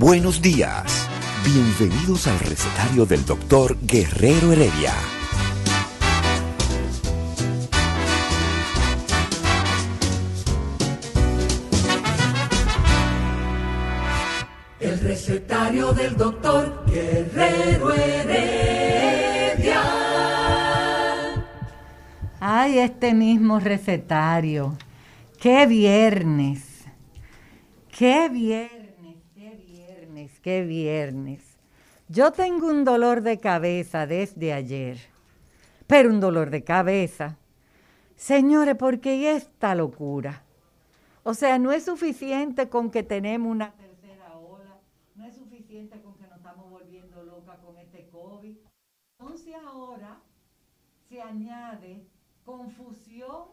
Buenos días. Bienvenidos al recetario del doctor Guerrero Heredia. El recetario del doctor Guerrero Heredia. Ay, este mismo recetario. ¡Qué viernes! ¡Qué viernes! ¡Qué viernes! Yo tengo un dolor de cabeza desde ayer, pero un dolor de cabeza. Señores, ¿por qué esta locura? O sea, no es suficiente con que tenemos una tercera ola, no es suficiente con que nos estamos volviendo locas con este COVID. Entonces ahora se añade confusión,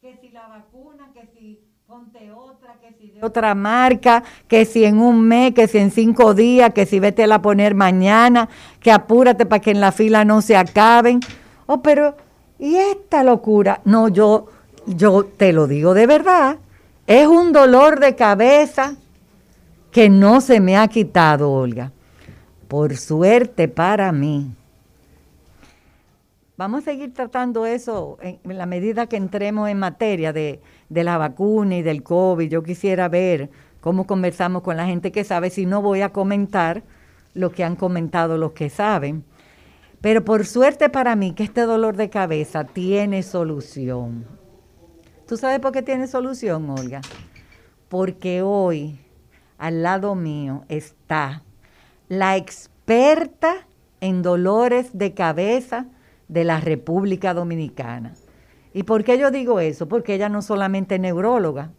que si la vacuna, que si ponte otra, que si de otra marca, que si en un mes, que si en cinco días, que si vete a poner mañana, que apúrate para que en la fila no se acaben. Oh, pero, ¿y esta locura? No, yo, yo te lo digo de verdad, es un dolor de cabeza que no se me ha quitado, Olga. Por suerte para mí. Vamos a seguir tratando eso en, la medida que entremos en materia de, de, la vacuna y del COVID. Yo quisiera ver cómo conversamos con la gente que sabe, si no voy a comentar lo que han comentado los que saben. Pero por suerte para mí que este dolor de cabeza tiene solución. ¿Tú sabes por qué tiene solución, Olga? Porque hoy al lado mío está la experta en dolores de cabeza, de la República Dominicana. ¿Y por qué yo digo eso? Porque ella no solamente es neuróloga.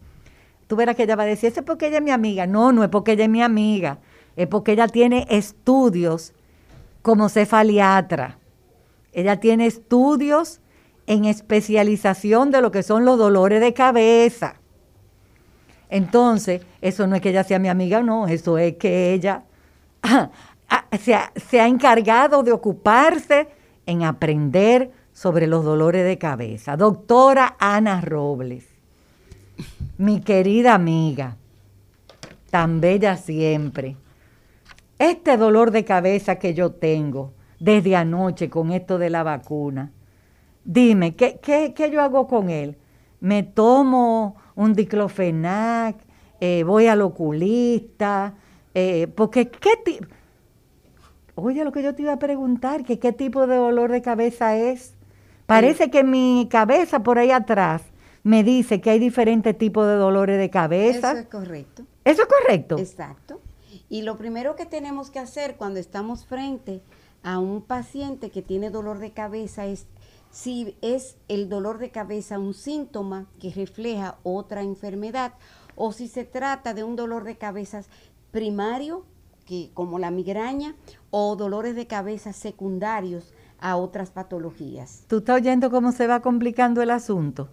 Tú verás que ella va a decir, eso es porque ella es mi amiga. No, no es porque ella es mi amiga. Es porque ella tiene estudios como cefaliatra. Ella tiene estudios en especialización de lo que son los dolores de cabeza. Entonces, eso no es que ella sea mi amiga, no, eso es que ella se ha, se ha encargado de ocuparse en aprender sobre los dolores de cabeza. Doctora Ana Robles, mi querida amiga, tan bella siempre. Este dolor de cabeza que yo tengo desde anoche con esto de la vacuna, dime, ¿qué, qué, qué yo hago con él? ¿Me tomo un diclofenac? Eh, ¿Voy al oculista? Eh, porque, ¿qué? Oye, lo que yo te iba a preguntar, que qué tipo de dolor de cabeza es. Parece que mi cabeza por ahí atrás me dice que hay diferentes tipos de dolores de cabeza. Eso es correcto. ¿Eso es correcto? Exacto. Y lo primero que tenemos que hacer cuando estamos frente a un paciente que tiene dolor de cabeza es si es el dolor de cabeza un síntoma que refleja otra enfermedad o si se trata de un dolor de cabeza primario que, como la migraña o dolores de cabeza secundarios a otras patologías. ¿Tú estás oyendo cómo se va complicando el asunto?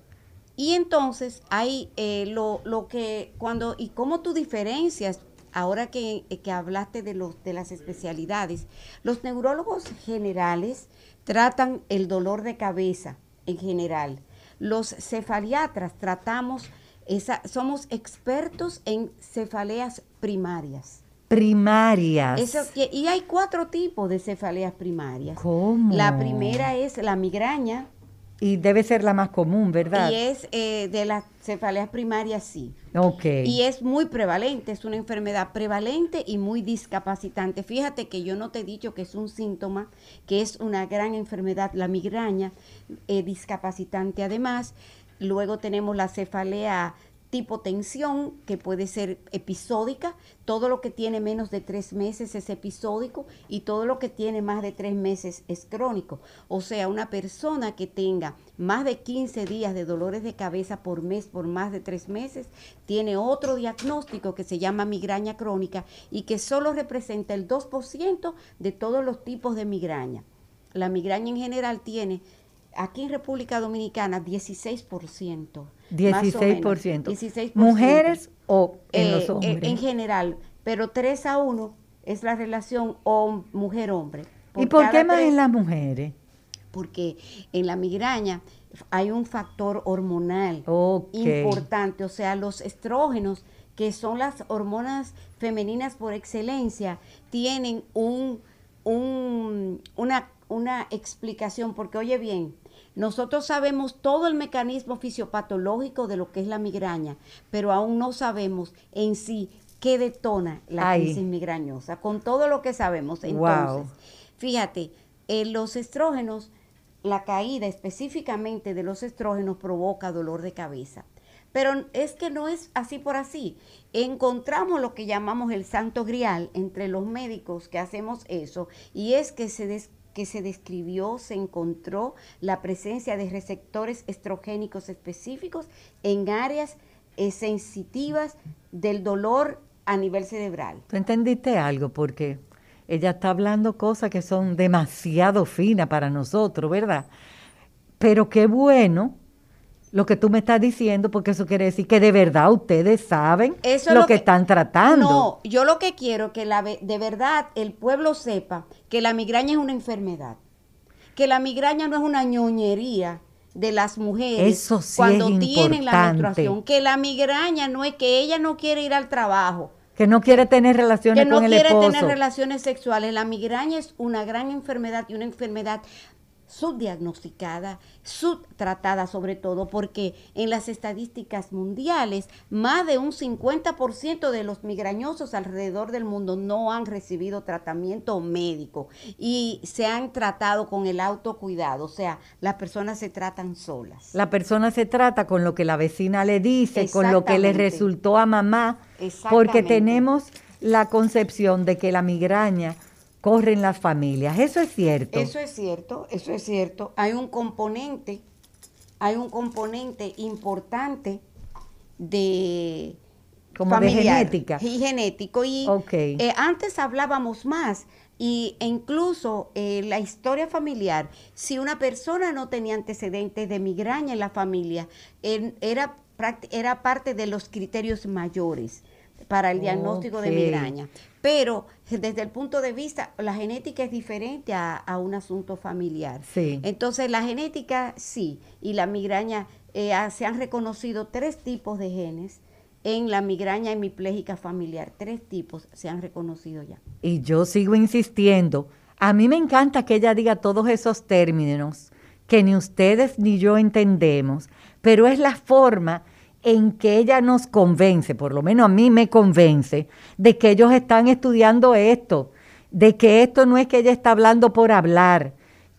Y entonces hay eh, lo, lo, que cuando y cómo tú diferencias ahora que, que hablaste de los de las especialidades, los neurólogos generales tratan el dolor de cabeza en general. Los cefaliatras tratamos esa, somos expertos en cefaleas primarias primarias. Eso, y hay cuatro tipos de cefaleas primarias. ¿Cómo? La primera es la migraña. Y debe ser la más común, ¿verdad? Y es eh, de las cefaleas primarias, sí. Ok. Y es muy prevalente, es una enfermedad prevalente y muy discapacitante. Fíjate que yo no te he dicho que es un síntoma, que es una gran enfermedad, la migraña, eh, discapacitante además. Luego tenemos la cefalea tipo tensión, que puede ser episódica, todo lo que tiene menos de tres meses es episódico y todo lo que tiene más de tres meses es crónico. O sea, una persona que tenga más de 15 días de dolores de cabeza por mes, por más de tres meses, tiene otro diagnóstico que se llama migraña crónica y que solo representa el 2% de todos los tipos de migraña. La migraña en general tiene aquí en República Dominicana 16%. 16%. 16%. ¿Mujeres o en los eh, eh, hombres? en general, pero 3 a 1 es la relación mujer-hombre. ¿Y por qué más en las mujeres? Porque en la migraña hay un factor hormonal importante, o sea, los estrógenos, que son las hormonas femeninas por excelencia, tienen un, un, una, una explicación, porque oye bien, nosotros sabemos todo el mecanismo fisiopatológico de lo que es la migraña, pero aún no sabemos en sí qué detona la crisis migrañosa, con todo lo que sabemos. Entonces, fíjate, en los estrógenos, la caída específicamente de los estrógenos provoca dolor de cabeza. Pero es que no es así por así. Encontramos lo que llamamos el santo grial entre los médicos que hacemos eso, y es que se, des que se describió, se encontró la presencia de receptores estrogénicos específicos en áreas eh, sensitivas del dolor a nivel cerebral. ¿Tú entendiste algo? Porque ella está hablando cosas que son demasiado finas para nosotros, ¿verdad? Pero qué bueno lo que tú me estás diciendo, porque eso quiere decir que de verdad ustedes saben lo, que, están tratando. No, yo lo que quiero que la, de verdad el pueblo sepa que la migraña es una enfermedad, que la migraña no es una ñoñería de las mujeres cuando tienen la menstruación, que la migraña no es que ella no quiere ir al trabajo, que no quiere tener relaciones con el esposo. Que no quiere tener relaciones sexuales. La migraña es una gran enfermedad y una enfermedad subdiagnosticada, subtratada sobre todo, porque en las estadísticas mundiales más de un 50% de los migrañosos alrededor del mundo no han recibido tratamiento médico y se han tratado con el autocuidado, o sea, las personas se tratan solas. La persona se trata con lo que la vecina le dice, con lo que le resultó a mamá, porque tenemos la concepción de que la migraña corren las familias. Eso es cierto. Eso es cierto, eso es cierto. Hay un componente, hay un componente importante de como de genética y genético y eh, antes hablábamos más y e incluso eh, la historia familiar si una persona no tenía antecedentes de migraña en la familia era era parte de los criterios mayores para el diagnóstico de migraña. Pero desde el punto de vista, la genética es diferente a, un asunto familiar. Sí. Entonces, la genética sí, y la migraña, eh, se han reconocido tres tipos de genes en la migraña hemipléjica familiar. Tres tipos se han reconocido ya. Y yo sigo insistiendo. A mí me encanta que ella diga todos esos términos que ni ustedes ni yo entendemos, pero es la forma en que ella nos convence, por lo menos a mí me convence, de que ellos están estudiando esto, de que esto no es que ella está hablando por hablar,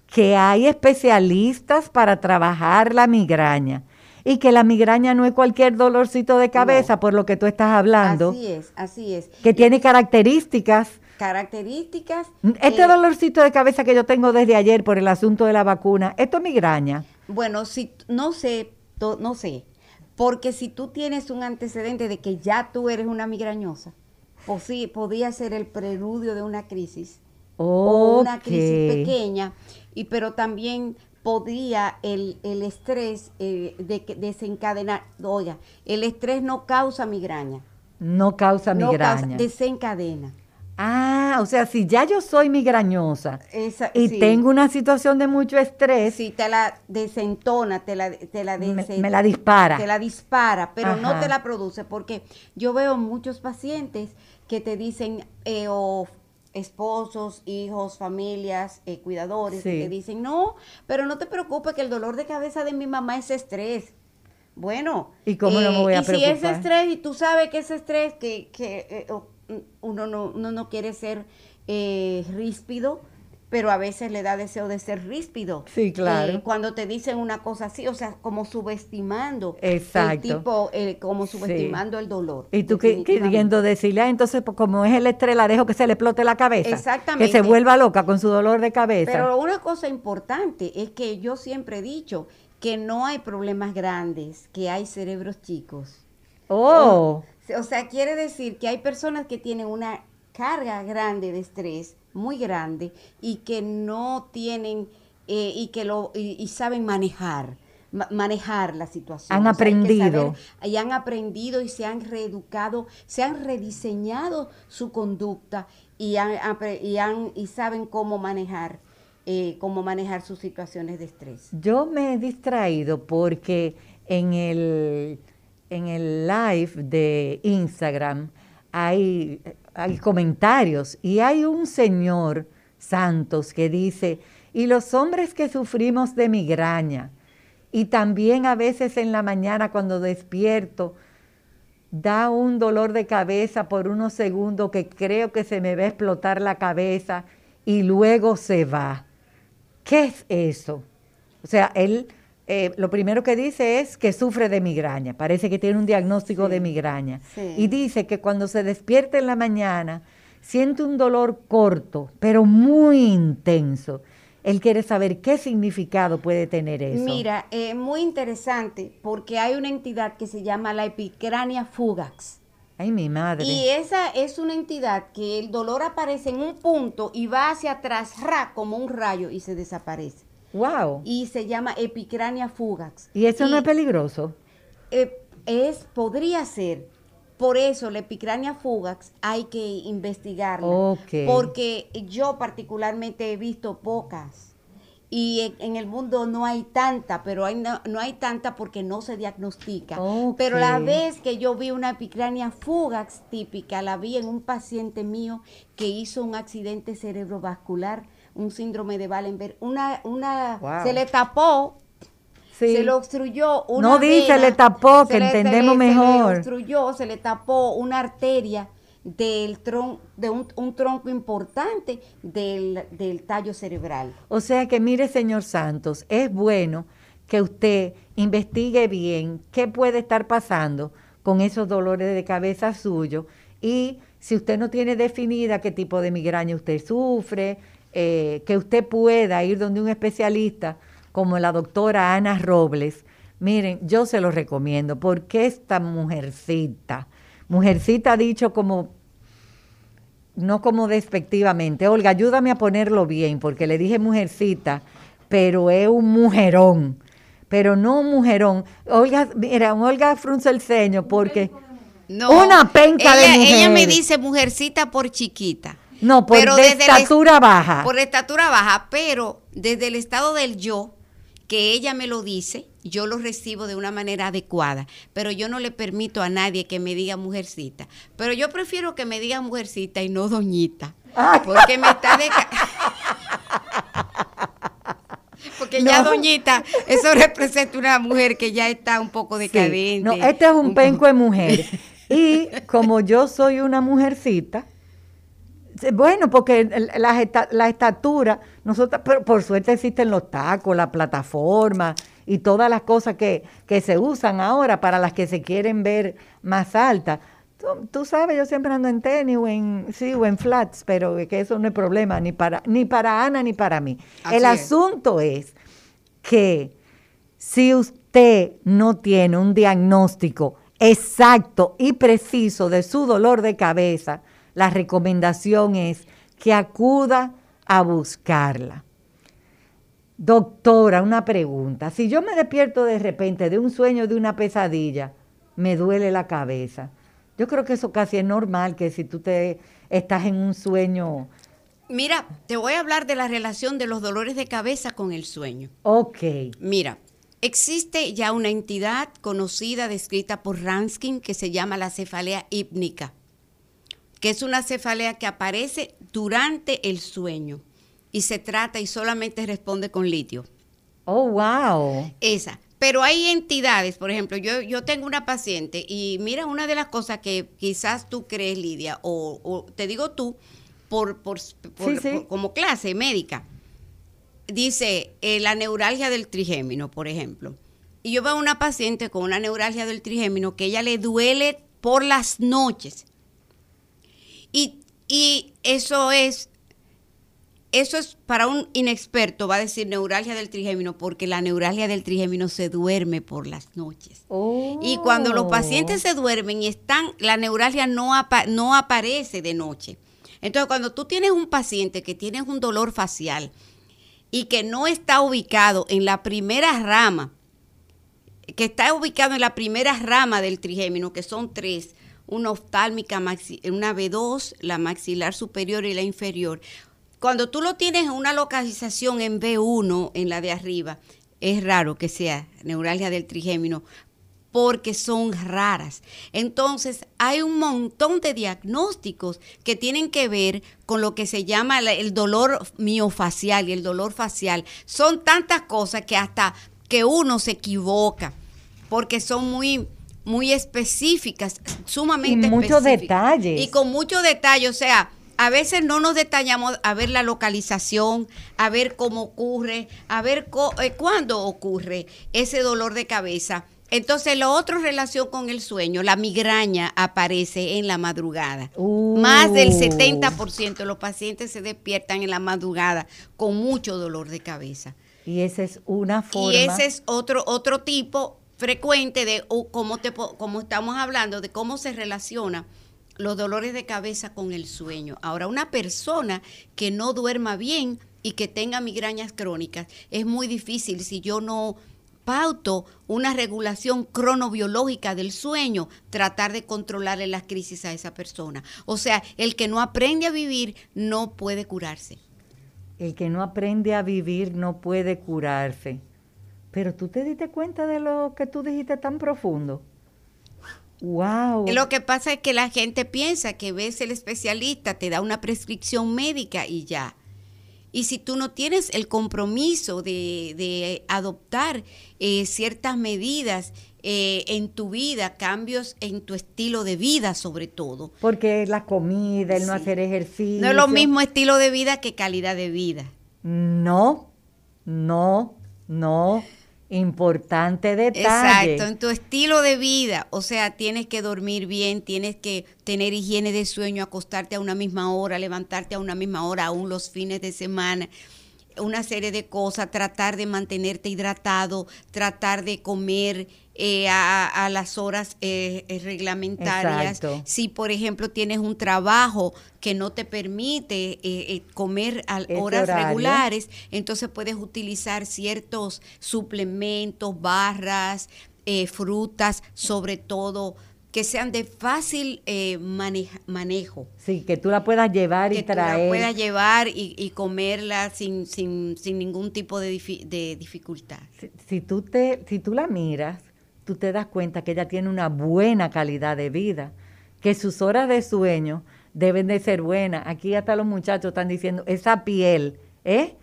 que hay especialistas para trabajar la migraña y que la migraña no es cualquier dolorcito de cabeza por lo que tú estás hablando. Así es, así es. Que tiene características. Características. Este dolorcito de cabeza que yo tengo desde ayer por el asunto de la vacuna, ¿esto es migraña? Bueno, si no sé, no sé, porque si tú tienes un antecedente de que ya tú eres una migrañosa, pues sí, podía ser el preludio de una crisis o una crisis pequeña, y pero también podría el, estrés eh, de, desencadenar, oiga, el estrés no causa migraña. No causa migraña. desencadena. Ah, o sea, si ya yo soy migrañosa y tengo una situación de mucho estrés. Si te la desentona, te la, te la me, la dispara. Te la dispara, pero no te la produce, porque yo veo muchos pacientes que te dicen, eh, o esposos, hijos, familias, eh, cuidadores, que te dicen, no, pero no te preocupes que el dolor de cabeza de mi mamá es estrés. Bueno, ¿y cómo no me voy a preocupar? Eh, y si es estrés y tú sabes que es estrés, que, que uno no, no quiere ser eh, ríspido, pero a veces le da deseo de ser ríspido. Sí, claro. Eh, cuando te dicen una cosa así, o sea, como subestimando Exacto. el tipo, eh, como subestimando el dolor. Y tú que- queriendo decirle, ah, entonces pues, como es el estrés, la dejo que se le explote la cabeza. Exactamente. Que se vuelva loca con su dolor de cabeza. Pero una cosa importante es que yo siempre he dicho que no hay problemas grandes, que hay cerebros chicos. oh, O sea, quiere decir que hay personas que tienen una carga grande de estrés, muy grande, y que no tienen, eh, y que lo, y, y saben manejar, ma- manejar la situación. Han O sea, aprendido. saber- y han aprendido y se han reeducado, se han rediseñado su conducta y han, y han, y saben cómo manejar, eh, cómo manejar sus situaciones de estrés. yo me he distraído porque en el, en el live de Instagram hay, comentarios y hay un señor Santos que dice, y los hombres que sufrimos de migraña, y también a veces en la mañana cuando despierto, da un dolor de cabeza por unos segundos que creo que se me va a explotar la cabeza y luego se va. ¿Qué es eso? O sea, él eh, lo primero que dice es que sufre de migraña, parece que tiene un diagnóstico Sí, de migraña. sí. Y dice que cuando se despierta en la mañana siente un dolor corto, pero muy intenso. Él quiere saber qué significado puede tener eso. Mira, es muy interesante porque hay una entidad que se llama la epicrania fugax. Ay, mi madre. Y esa es una entidad que el dolor aparece en un punto y va hacia atrás, ra, como un rayo y se desaparece. Wow. Y se llama epicrania fugax. ¿Y eso no es peligroso? eh, es, podría ser. Por eso la epicrania fugax hay que investigarla. Ok. Porque yo particularmente he visto pocas. Y en, en el mundo no hay tanta, pero hay no, no hay tanta porque no se diagnostica. Pero la vez que yo vi una epicrania fugax típica, la vi en un paciente mío que hizo un accidente cerebrovascular, un síndrome de Wallenberg. Una, una, Wow. se le tapó Sí. se le obstruyó una No dice, vena, le tapó, se que le- se entendemos le- Se mejor. le obstruyó, se le tapó una arteria del tron, de un, un tronco importante del, del tallo cerebral. O sea que mire, señor Santos, es bueno que usted investigue bien qué puede estar pasando con esos dolores de cabeza suyos y si usted no tiene definida qué tipo de migraña usted sufre, eh, que usted pueda ir donde un especialista como la doctora Ana Robles. Miren, yo se lo recomiendo porque esta mujercita, mujercita dicho como no como despectivamente. Olga, ayúdame a ponerlo bien, porque le dije mujercita, pero es un mujerón. Pero no un mujerón. Olga, mira, Olga frunce el ceño porque. Una penca de ella, ella me mujer. dice mujercita por chiquita. No, por de desde el estatura baja. Por estatura baja, pero desde el estado del yo, que ella me lo dice, yo lo recibo de una manera adecuada. Pero yo no le permito a nadie que me diga mujercita. Pero yo prefiero que me diga mujercita y no doñita. Porque me está deca- Porque ya No. doñita, eso representa una mujer que ya está un poco Sí. decadente. No, este es un penco de mujer. Y como yo soy una mujercita, bueno, porque el- la, esta- la estatura, nosotros, pero por suerte existen los tacos, la plataforma y todas las cosas que, que se usan ahora para las que se quieren ver más altas. Tú, tú sabes, yo siempre ando en tenis o en, sí, o en flats, pero que eso no es problema ni para, ni para Ana ni para mí. Así el es. asunto es que si usted no tiene un diagnóstico exacto y preciso de su dolor de cabeza, la recomendación es que acuda a buscarla. Doctora, una pregunta. Si yo me despierto de repente de un sueño, de una pesadilla, me duele la cabeza. Yo creo que eso casi es normal, que si tú te estás en un sueño, Mira, te voy a hablar de la relación de los dolores de cabeza con el sueño. ok, Mira, existe ya una entidad conocida, descrita por Ranskin, que se llama la cefalea hípnica, que es una cefalea que aparece durante el sueño y se trata y solamente responde con litio. oh, wow. Esa. Pero hay entidades, por ejemplo, yo, yo tengo una paciente y mira, una de las cosas que quizás tú crees, Lidia, o, o te digo tú, por, por, como clase médica. Dice eh, la neuralgia del trigémino, por ejemplo. Y yo veo a una paciente con una neuralgia del trigémino que ella le duele por las noches. Y, y eso es eso es para un inexperto, va a decir neuralgia del trigémino, porque la neuralgia del trigémino se duerme por las noches. Y cuando los pacientes se duermen y están, la neuralgia no, no aparece de noche. Entonces, cuando tú tienes un paciente que tiene un dolor facial y que no está ubicado en la primera rama, que está ubicado en la primera rama del trigémino, que son tres, una oftálmica, una B2, la maxilar superior y la inferior. Cuando tú lo tienes en una localización en B1, en la de arriba, es raro que sea neuralgia del trigémino, porque son raras. Entonces, hay un montón de diagnósticos que tienen que ver con lo que se llama el dolor miofacial y el dolor facial. Son tantas cosas que hasta que uno se equivoca, porque son muy muy específicas, sumamente y muchos detalles. Y con mucho detalle, o sea, a veces no nos detallamos a ver la localización, a ver cómo ocurre, a ver eh, cuándo ocurre ese dolor de cabeza. Entonces, lo otro relación con el sueño, la migraña aparece en la madrugada. Más del 70% uh. de los pacientes se despiertan en la madrugada con mucho dolor de cabeza. Y esa es una forma. Y ese es otro, otro tipo frecuente de cómo, te, cómo estamos hablando, de cómo se relaciona los dolores de cabeza con el sueño. Ahora, una persona que no duerma bien y que tenga migrañas crónicas, es muy difícil si yo no pauto una regulación cronobiológica del sueño, tratar de controlarle las crisis a esa persona. O sea, el que no aprende a vivir no puede curarse. El que no aprende a vivir no puede curarse. Pero tú te diste cuenta de lo que tú dijiste tan profundo. Wow. Lo que pasa es que la gente piensa que ves el especialista, te da una prescripción médica y ya. Y si tú no tienes el compromiso de, adoptar eh, ciertas medidas eh, en tu vida, cambios en tu estilo de vida sobre todo. Porque la comida, el no hacer ejercicio. No es lo mismo estilo de vida que calidad de vida. No, no, no. Importante detalle. Exacto, en tu estilo de vida, o sea, tienes que dormir bien, tienes que tener higiene de sueño, acostarte a una misma hora, levantarte a una misma hora, aún los fines de semana, una serie de cosas, tratar de mantenerte hidratado, tratar de comer eh, a, las horas eh, eh, reglamentarias. Si, por ejemplo, tienes un trabajo que no te permite comer a horas regulares, entonces puedes utilizar ciertos suplementos, barras, frutas, sobre todo que sean de fácil manejo. Sí, que tú la puedas llevar y traer. Que tú la puedas llevar y, comerla sin, sin, sin, ningún tipo de, de dificultad. Si, si, tú te, si tú la miras, tú te das cuenta que ella tiene una buena calidad de vida, que sus horas de sueño deben de ser buenas. Aquí hasta los muchachos están diciendo, esa piel, ¿eh?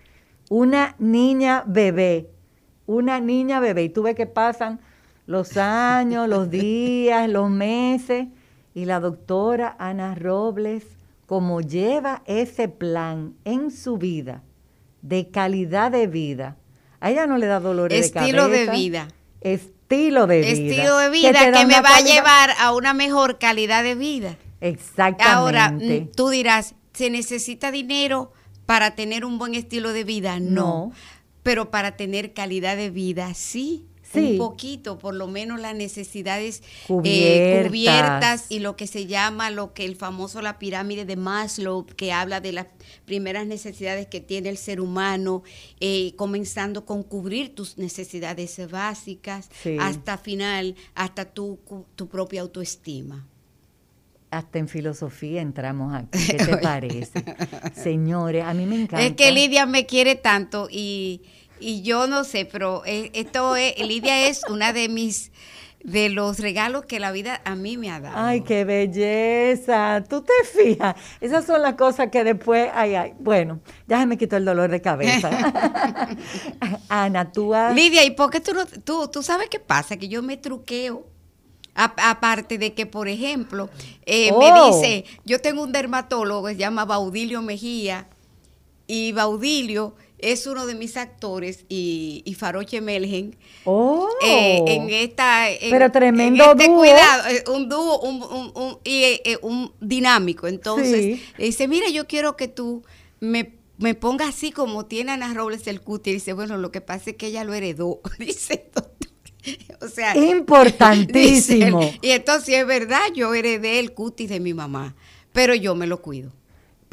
Una niña bebé, una niña bebé. Y tú ves que pasan los años, los días, los meses, y la doctora Ana Robles, como lleva ese plan en su vida de calidad de vida, a ella no le da dolores de cabeza. Estilo de vida estilo de vida. Estilo de vida que, me va a llevar a una mejor calidad de vida. Exactamente. Ahora, mm, tú dirás, ¿se necesita dinero para tener un buen estilo de vida? no. Pero para tener calidad de vida, sí un poquito, por lo menos las necesidades eh, cubiertas. y lo que se llama lo que el famoso la pirámide de Maslow, que habla de las primeras necesidades que tiene el ser humano, eh, comenzando con cubrir tus necesidades básicas hasta final, hasta tu, tu propia autoestima. Hasta en filosofía entramos aquí. ¿Qué te parece? Señores, a mí me encanta. Es que Lidia me quiere tanto y y yo no sé, pero eh, esto es, Lidia es una de mis de los regalos que la vida a mí me ha dado. Ay, qué belleza. Tú te fijas. Esas son las cosas que después, ay, ay. Bueno, ya se me quitó el dolor de cabeza. Ana, tú has... Lidia, ¿y por qué tú no, tú, tú sabes qué pasa? Que yo me truqueo aparte de que, por ejemplo, eh, me Oh. dice, yo tengo un dermatólogo que se llama Baudilio Mejía, y Baudilio es uno de mis actores, y, y Faroche Melgen, Oh. eh, en esta en- Pero tremendo en este dúo. cuidado eh, un dúo un, un- un- y eh, un dinámico entonces Sí. le dice mira yo quiero que tú me me pongas así como tiene Ana Robles el cutis y dice bueno lo que pasa es que ella lo heredó dice o sea Importantísimo. dice y entonces es verdad yo heredé el cutis de mi mamá pero yo me lo cuido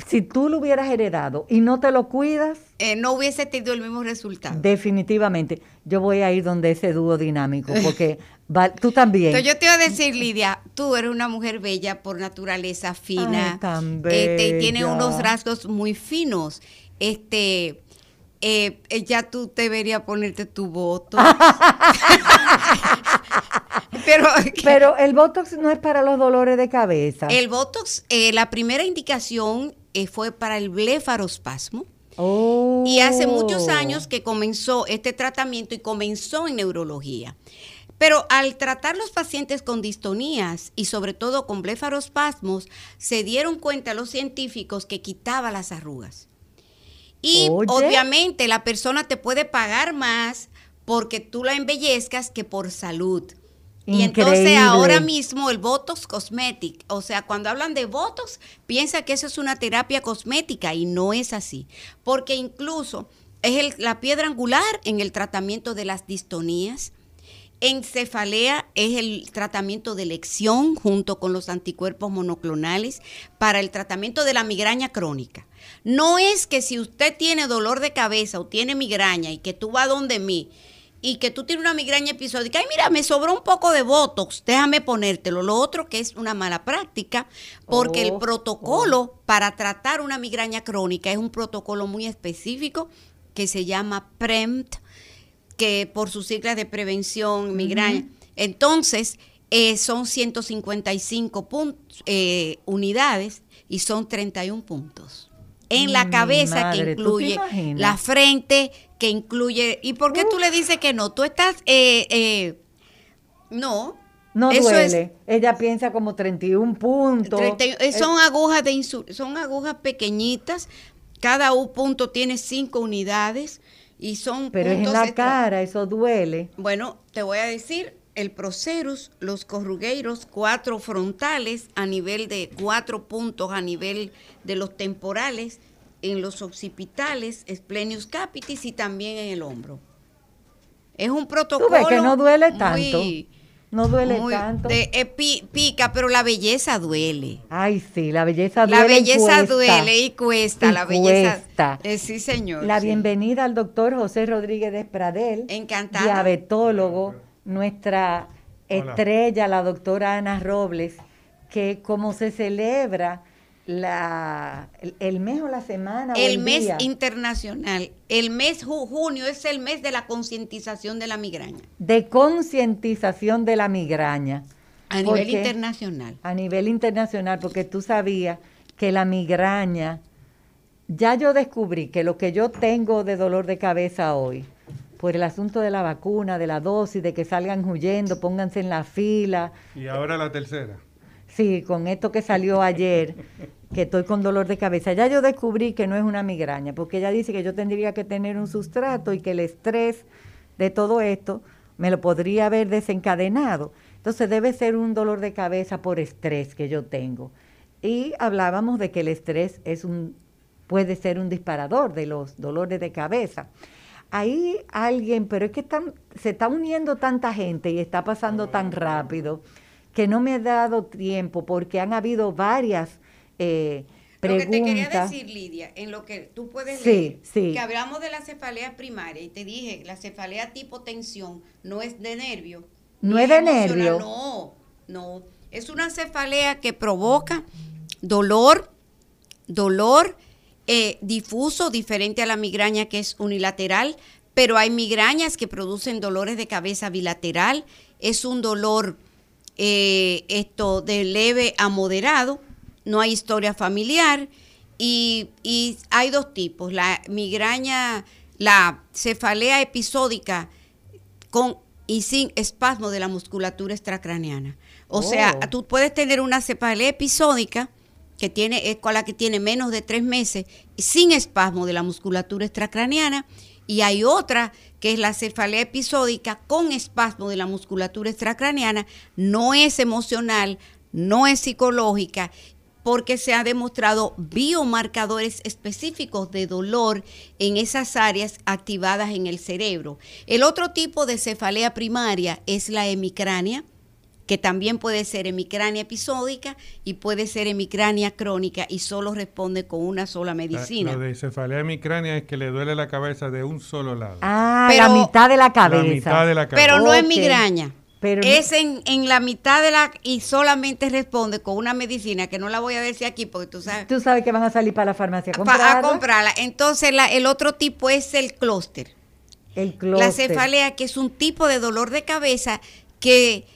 si tú lo hubieras heredado y no te lo cuidas, Eh, no hubiese tenido el mismo resultado definitivamente yo voy a ir donde ese dúo dinámico, porque va- tú también. Entonces yo te iba a decir, Lidia, tú eres una mujer bella por naturaleza, fina. Ay, tan este, y tiene unos rasgos muy finos. Este, eh, eh, ya tú deberías ponerte tu voto. Pero Pero el Botox no es para los dolores de cabeza. el Botox, eh, la primera indicación eh, fue para el blefarospasmo. Oh. Y hace muchos años que comenzó este tratamiento y comenzó en neurología. Pero al tratar los pacientes con distonías y sobre todo con blefarospasmos, se dieron cuenta los científicos que quitaba las arrugas. Y Oye. obviamente la persona te puede pagar más porque tú la embellezcas que por salud. Y entonces ahora mismo el Botox Cosmetic, o sea, cuando hablan de Botox, piensa que eso es una terapia cosmética y no es así, porque incluso es el- la piedra angular en el tratamiento de las distonías. En cefalea es el tratamiento de elección junto con los anticuerpos monoclonales para el tratamiento de la migraña crónica. No es que si usted tiene dolor de cabeza o tiene migraña y que tú vas donde mí y que tú tienes una migraña episódica, ay mira, me sobró un poco de Botox, déjame ponértelo. Lo otro que es una mala práctica, porque el Oh, protocolo para tratar una migraña crónica es un protocolo muy específico que se llama PREMT, que por sus siglas de prevención, migraña. Entonces, eh, son 155 puntos, eh, unidades y son 31 puntos. En la cabeza madre, que ¿tú te incluye la frente, que incluye... ¿Y por qué tú le dices que no? Tú estás... eh, eh, no. no eso es- duele. Ella piensa como 31 puntos. 31, eh, son agujas de insu- son agujas pequeñitas. Cada u- punto tiene cinco unidades y son pero es en puntos la extra- cara, eso duele. Bueno, te voy a decir, el Procerus, los corrugueiros, cuatro frontales a nivel de cuatro puntos a nivel de los temporales, en los occipitales, splenius capitis y también en el hombro. Es un Tú protocolo. ves que no duele muy- tanto. no duele muy- tanto. de- eh, pi- pica, pero la belleza duele. Ay, sí, la belleza duele. La y belleza cuesta. duele y cuesta, Y la belleza. cuesta. Eh, sí, señor. La sí. bienvenida al doctor José Rodríguez de Pradel, Encantada. diabetólogo, nuestra Hola. estrella, la doctora Ana Robles, que como se celebra la, el, el mes o la semana o El el mes día internacional, el mes ju- junio es el mes de la concientización de la migraña de concientización de la migraña a ¿Por nivel internacional. a nivel internacional, porque tú sabías que la migraña, ya yo descubrí que lo que yo tengo de dolor de cabeza hoy, por el asunto de la vacuna, de la dosis, de que salgan huyendo, pónganse en la fila, Y ahora la tercera. sí, con esto que salió ayer, que estoy con dolor de cabeza, ya yo descubrí que no es una migraña, porque ella dice que yo tendría que tener un sustrato y que el estrés de todo esto me lo podría haber desencadenado. Entonces debe ser un dolor de cabeza por estrés que yo tengo. Y hablábamos de que el estrés es un, puede ser un disparador de los dolores de cabeza. Ahí alguien, pero es que están, se está uniendo tanta gente y está pasando tan rápido que no me he dado tiempo porque han habido varias eh, Lo que te quería preguntas. decir, Lidia, en lo que tú puedes Sí, leer, sí. que hablamos de la cefalea primaria y te dije, la cefalea tipo tensión no es de nervio. No es de emocional, nervio. No, no. Es una cefalea que provoca dolor, dolor eh, difuso, diferente a la migraña que es unilateral, pero hay migrañas que producen dolores de cabeza bilateral. Es un dolor eh, esto de leve a moderado, no hay historia familiar y, y hay dos tipos, la migraña, la cefalea episódica con y sin espasmo de la musculatura extracraneana. O sea, tú puedes tener una cefalea episódica que tiene, con la que tiene menos de tres meses, sin espasmo de la musculatura extracraneana, y hay otra que es la cefalea episódica con espasmo de la musculatura extracraneana, no es emocional, no es psicológica, porque se ha demostrado biomarcadores específicos de dolor en esas áreas activadas en el cerebro. El otro tipo de cefalea primaria es la hemicrania, que también puede ser hemicrania episódica y puede ser hemicrania crónica y solo responde con una sola medicina. Lo de cefalea hemicrania es que le duele la cabeza de un solo lado. Ah, la mitad de la cabeza. La mitad de la cabeza. Pero no es migraña. Pero es en, en, la mitad de la y solamente responde con una medicina que no la voy a decir aquí porque tú sabes. Tú sabes que van a salir para la farmacia a comprarla. A comprarla. Entonces la, el otro tipo es el clúster. El clúster. La cefalea que es un tipo de dolor de cabeza que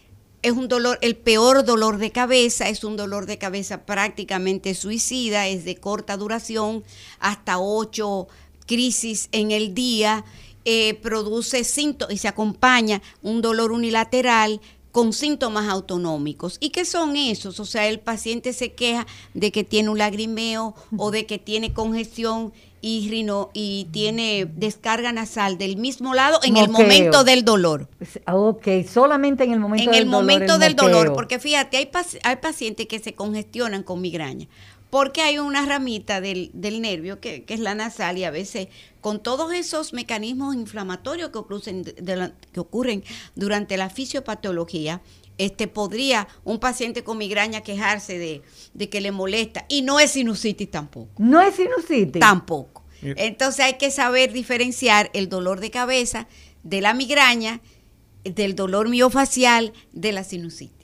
es un dolor, el peor dolor de cabeza, es un dolor de cabeza prácticamente suicida, es de corta duración, hasta ocho crisis en el día, eh, produce síntomas y se acompaña un dolor unilateral con síntomas autonómicos. ¿Y qué son esos? O sea, el paciente se queja de que tiene un lagrimeo o de que tiene congestión y, rino, y tiene descarga nasal del mismo lado en el momento del dolor. Ok, solamente en el momento del dolor. En el momento del dolor, porque fíjate, hay, hay pacientes que se congestionan con migraña, porque hay una ramita del, del nervio que, que, es la nasal y a veces con todos esos mecanismos inflamatorios que ocurren, que ocurren durante la fisiopatología, este, podría un paciente con migraña quejarse de, de, que le molesta y no es sinusitis tampoco. No es sinusitis. Tampoco. Entonces hay que saber diferenciar el dolor de cabeza de la migraña, del dolor miofacial, de la sinusitis.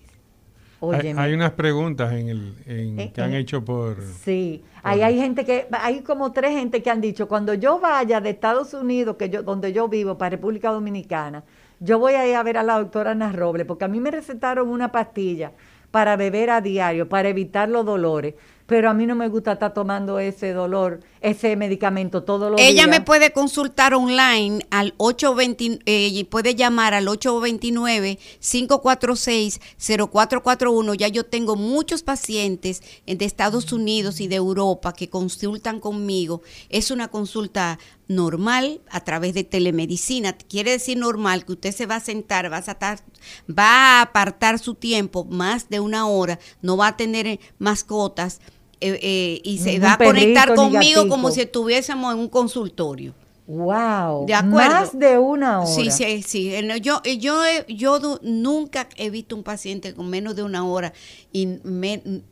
Hay, unas preguntas en el, eh, que han eh, hecho por... Sí, ahí hay gente que, hay como tres gente que han dicho, cuando yo vaya de Estados Unidos, que yo, donde yo vivo, para República Dominicana, yo voy a ir a ver a la doctora Ana Robles, porque a mí me recetaron una pastilla para beber a diario, para evitar los dolores pero a mí no me gusta estar tomando ese dolor, ese medicamento todos los días. Ella me puede consultar online al 820, eh, puede llamar al 829-546-0441. Ya yo tengo muchos pacientes de Estados Unidos y de Europa que consultan conmigo. Es una consulta normal a través de telemedicina. Quiere decir normal que usted se va a sentar, va a, estar, va a apartar su tiempo más de una hora, no va a tener mascotas eh, eh, y se va a conectar conmigo como si estuviésemos en un consultorio. Wow. ¿De acuerdo? Más de una hora. Sí, sí, sí. Yo, yo, yo nunca he visto un paciente con menos de una hora y,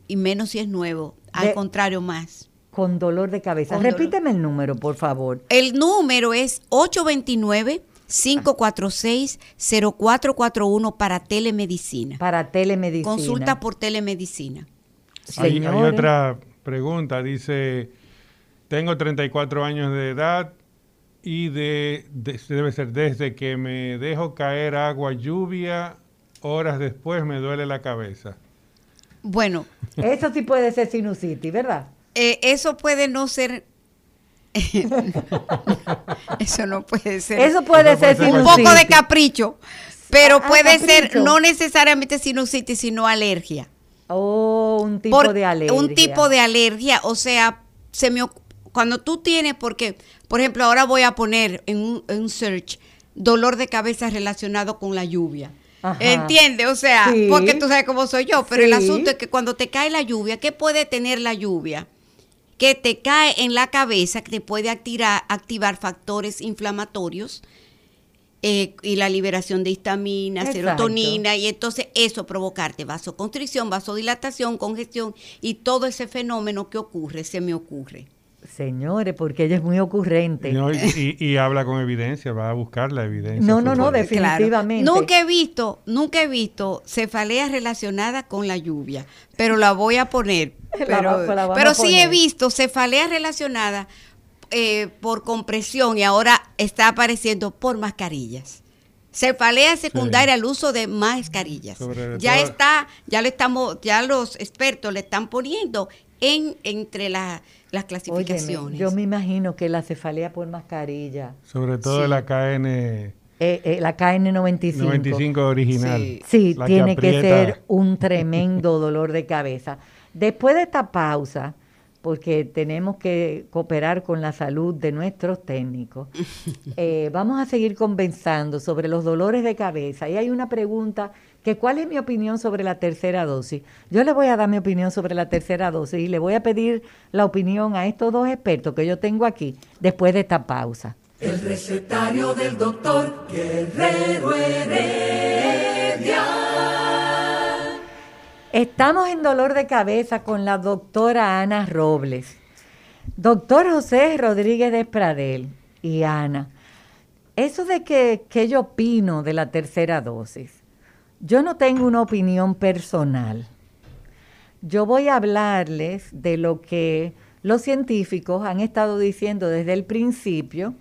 y menos si es nuevo. Al contrario, más. Con dolor de cabeza. Repíteme el número, por favor. El número es 829 546-0441 para telemedicina. Para telemedicina. Consulta por telemedicina. Hay, otra pregunta, dice, tengo 34 años de edad y de, debe ser desde que me dejo caer agua lluvia, horas después me duele la cabeza. Bueno. Eso sí puede ser sinusitis, ¿verdad? Eh, eso puede no ser eso no puede ser. Eso puede ser, un poco de capricho, pero ah, puede ser no necesariamente sinusitis, sino alergia. Oh, un tipo de alergia. Un tipo de alergia, o sea, se me, cuando tú tienes, porque, por ejemplo, ahora voy a poner en un, search dolor de cabeza relacionado con la lluvia. ¿Entiendes? O sea, porque tú sabes cómo soy yo, pero el asunto es que cuando te cae la lluvia, ¿qué puede tener la lluvia? Que te cae en la cabeza, que te puede activar, activar factores inflamatorios eh, y la liberación de histamina, serotonina, y entonces eso provocarte vasoconstricción, vasodilatación, congestión y todo ese fenómeno que ocurre, se me ocurre. Señores, porque ella es muy ocurrente. y, habla con evidencia, va a buscar la evidencia. No, no, no, definitivamente. Nunca he visto, nunca he visto cefaleas relacionadas con la lluvia, pero la voy a poner. Pero, pero sí he visto cefaleas relacionadas eh, por compresión y ahora está apareciendo por mascarillas. Cefalea secundaria al uso de mascarillas. ya está, ya le estamos, ya los expertos le están poniendo en entre las clasificaciones. yo me imagino que la cefalea por mascarilla. Sobre todo la KN Eh, eh, la KN95. 95 original. Sí, tiene que, ser un tremendo dolor de cabeza. Después de esta pausa, porque tenemos que cooperar con la salud de nuestros técnicos, eh, vamos a seguir conversando sobre los dolores de cabeza. Y hay una pregunta que cuál es mi opinión sobre la tercera dosis. Yo le voy a dar mi opinión sobre la tercera dosis y le voy a pedir la opinión a estos dos expertos que yo tengo aquí después de esta pausa. El recetario del doctor Guerrero Heredia. Estamos en dolor de cabeza con la doctora Ana Robles. Doctor José Rodríguez de Pradel y Ana, eso de que, yo opino de la tercera dosis, yo no tengo una opinión personal. Yo voy a hablarles de lo que los científicos han estado diciendo desde el principio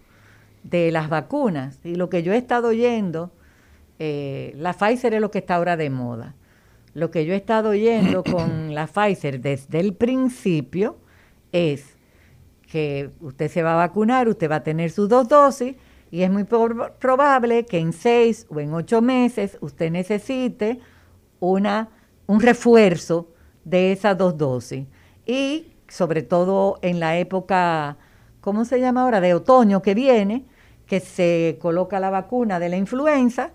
de las vacunas. Y lo que yo he estado oyendo, eh, la Pfizer es lo que está ahora de moda. Lo que yo he estado oyendo con la Pfizer desde el principio es que usted se va a vacunar, usted va a tener sus dos dosis y es muy probable que en seis o en ocho meses usted necesite una, un refuerzo de esas dos dosis. Y sobre todo en la época, ¿cómo se llama ahora? De otoño que viene, que se coloca la vacuna de la influenza.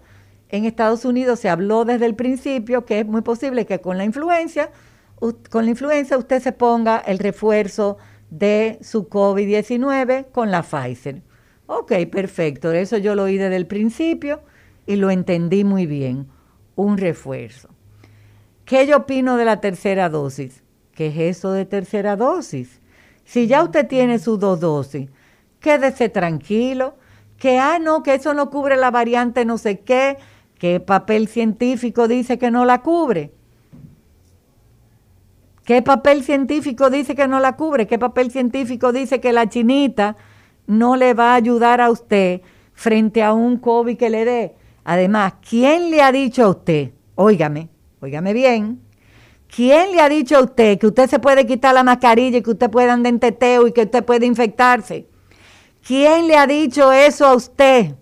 En Estados Unidos se habló desde el principio que es muy posible que con la influenza, con la influenza usted se ponga el refuerzo de su COVID-19 con la Pfizer. Ok, perfecto, eso yo lo oí desde el principio y lo entendí muy bien. Un refuerzo. ¿Qué yo opino de la tercera dosis? ¿Qué es eso de tercera dosis? Si ya usted tiene sus dos dosis, quédese tranquilo que, ah, no, que eso no cubre la variante no sé qué, ¿qué papel científico dice que no la cubre? ¿Qué papel científico dice que no la cubre? ¿Qué papel científico dice que la chinita no le va a ayudar a usted frente a un COVID que le dé? Además, ¿quién le ha dicho a usted? Óigame, óigame bien. ¿Quién le ha dicho a usted que usted se puede quitar la mascarilla y que usted puede andar en teteo y que usted puede infectarse? ¿Quién le ha dicho eso a usted?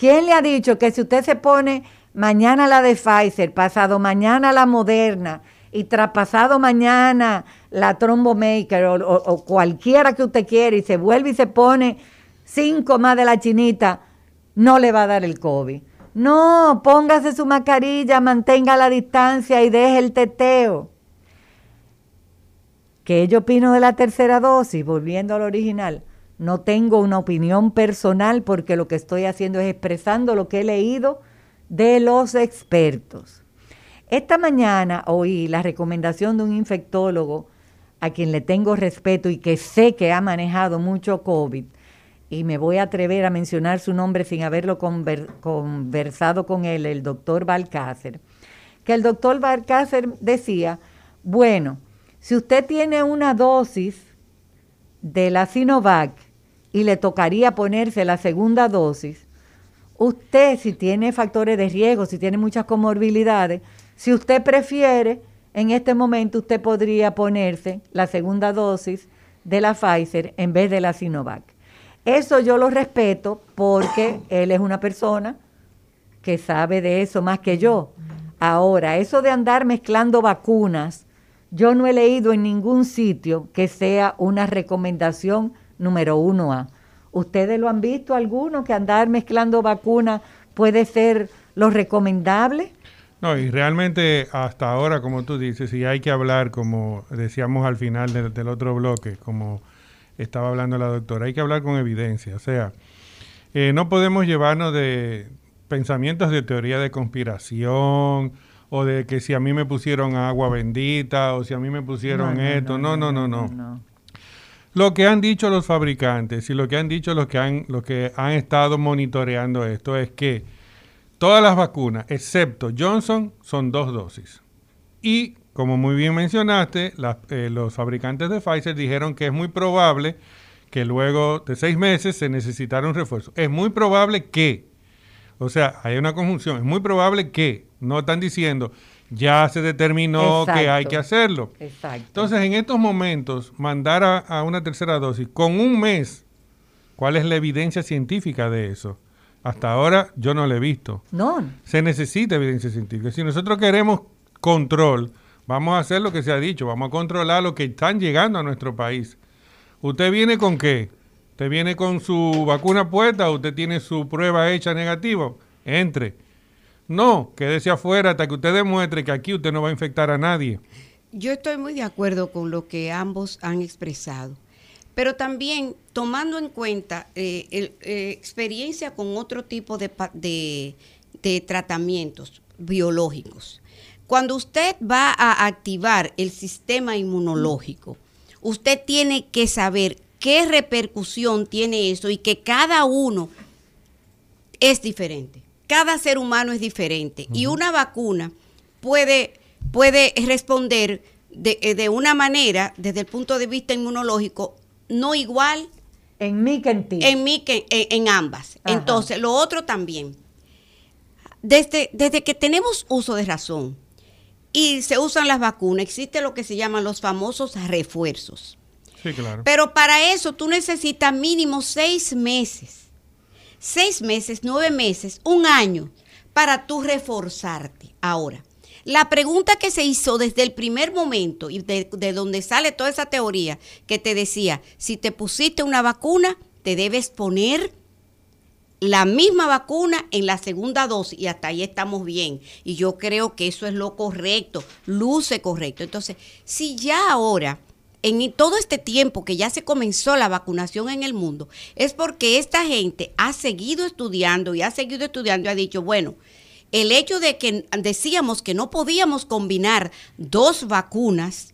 ¿Quién le ha dicho que si usted se pone mañana la de Pfizer, pasado mañana la Moderna y traspasado mañana la Trombomaker o, o, cualquiera que usted quiera y se vuelve y se pone cinco más de la chinita, no le va a dar el COVID? No, póngase su mascarilla, mantenga la distancia y deje el teteo. ¿Qué yo opino de la tercera dosis? Volviendo al original no tengo una opinión personal porque lo que estoy haciendo es expresando lo que he leído de los expertos. Esta mañana oí la recomendación de un infectólogo a quien le tengo respeto y que sé que ha manejado mucho COVID, y me voy a atrever a mencionar su nombre sin haberlo conversado con él, el doctor Balcácer, que el doctor Balcácer decía, bueno, si usted tiene una dosis de la Sinovac y le tocaría ponerse la segunda dosis, usted si tiene factores de riesgo, si tiene muchas comorbilidades, si usted prefiere, en este momento usted podría ponerse la segunda dosis de la Pfizer en vez de la Sinovac. Eso yo lo respeto porque él es una persona que sabe de eso más que yo. Ahora, eso de andar mezclando vacunas, yo no he leído en ningún sitio que sea una recomendación número uno A. ¿Ustedes lo han visto alguno que andar mezclando vacunas puede ser lo recomendable? No, y realmente hasta ahora, como tú dices, y hay que hablar, como decíamos al final del, otro bloque, como estaba hablando la doctora, hay que hablar con evidencia. O sea, eh, no podemos llevarnos de pensamientos de teoría de conspiración o de que si a mí me pusieron agua bendita o si a mí me pusieron esto. no, no, no. no. Lo que han dicho los fabricantes y lo que han dicho los que han, los que han estado monitoreando esto es que todas las vacunas, excepto Johnson, son dos dosis. Y, como muy bien mencionaste, eh, los fabricantes de Pfizer dijeron que es muy probable que luego de seis meses se necesitara un refuerzo. Es muy probable que, o sea, hay una conjunción, es muy probable que, no están diciendo, ya se determinó que hay que hacerlo. Exacto. Entonces, en estos momentos, mandar a, una tercera dosis con un mes, ¿cuál es la evidencia científica de eso? Hasta ahora yo no lo he visto. No. Se necesita evidencia científica. Si nosotros queremos control, vamos a hacer lo que se ha dicho, vamos a controlar lo que están llegando a nuestro país. ¿Usted viene con qué? ¿Usted viene con su vacuna puesta? ¿Usted tiene su prueba hecha negativa? Entre. No, quédese afuera hasta que usted demuestre que aquí usted no va a infectar a nadie. Yo estoy muy de acuerdo con lo que ambos han expresado, pero también tomando en cuenta eh, eh, experiencia con otro tipo de, de tratamientos biológicos. Cuando usted va a activar el sistema inmunológico, usted tiene que saber qué repercusión tiene eso y que cada uno es diferente. Cada ser humano es diferente. Y una vacuna puede, puede responder de, de, una manera, desde el punto de vista inmunológico, no igual. En mí que en ti. En mí que en, ambas. Entonces, lo otro también. Desde, desde que tenemos uso de razón y se usan las vacunas, existe lo que se llaman los famosos refuerzos. Pero para eso tú necesitas mínimo seis meses. Seis meses, nueve meses, un año para tú reforzarte. Ahora, la pregunta que se hizo desde el primer momento y de, de, donde sale toda esa teoría que te decía, si te pusiste una vacuna, te debes poner la misma vacuna en la segunda dosis y hasta ahí estamos bien. Y yo creo que eso es lo correcto, luce correcto. Entonces, si ya ahora en todo este tiempo que ya se comenzó la vacunación en el mundo, es porque esta gente ha seguido estudiando y ha seguido estudiando y ha dicho, bueno, el hecho de que decíamos que no podíamos combinar dos vacunas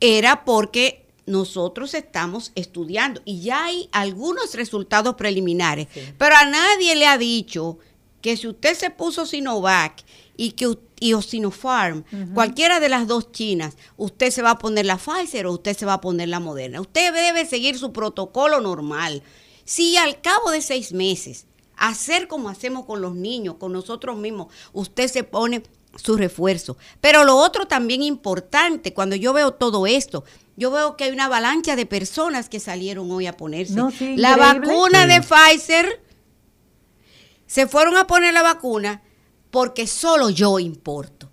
era porque nosotros estamos estudiando. Y ya hay algunos resultados preliminares, pero a nadie le ha dicho que si usted se puso Sinovac y que y o Sinopharm, cualquiera de las dos chinas, usted se va a poner la Pfizer o usted se va a poner la Moderna. Usted debe seguir su protocolo normal. Si al cabo de seis meses, hacer como hacemos con los niños, con nosotros mismos, usted se pone su refuerzo. Pero lo otro también importante, cuando yo veo todo esto, yo veo que hay una avalancha de personas que salieron hoy a ponerse la vacuna de Pfizer. Se fueron a poner la vacuna porque solo yo importo.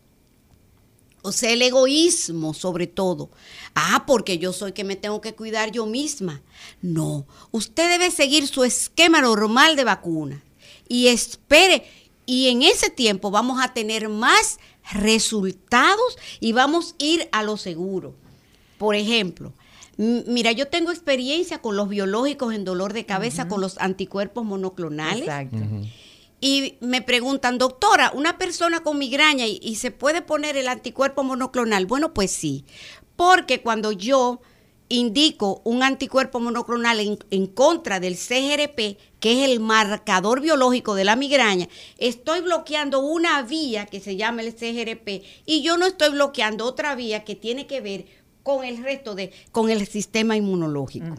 O sea, el egoísmo sobre todo. Ah, porque yo soy que me tengo que cuidar yo misma. No, usted debe seguir su esquema normal de vacuna y espere. Y en ese tiempo vamos a tener más resultados y vamos a ir a lo seguro. Por ejemplo, mira, yo tengo experiencia con los biológicos en dolor de cabeza, con los anticuerpos monoclonales. Exacto y me preguntan, doctora, una persona con migraña y, se puede poner el anticuerpo monoclonal. Bueno, pues sí, porque cuando yo indico un anticuerpo monoclonal en, contra del CGRP, que es el marcador biológico de la migraña, estoy bloqueando una vía que se llama el CGRP y yo no estoy bloqueando otra vía que tiene que ver con el resto de, con el sistema inmunológico.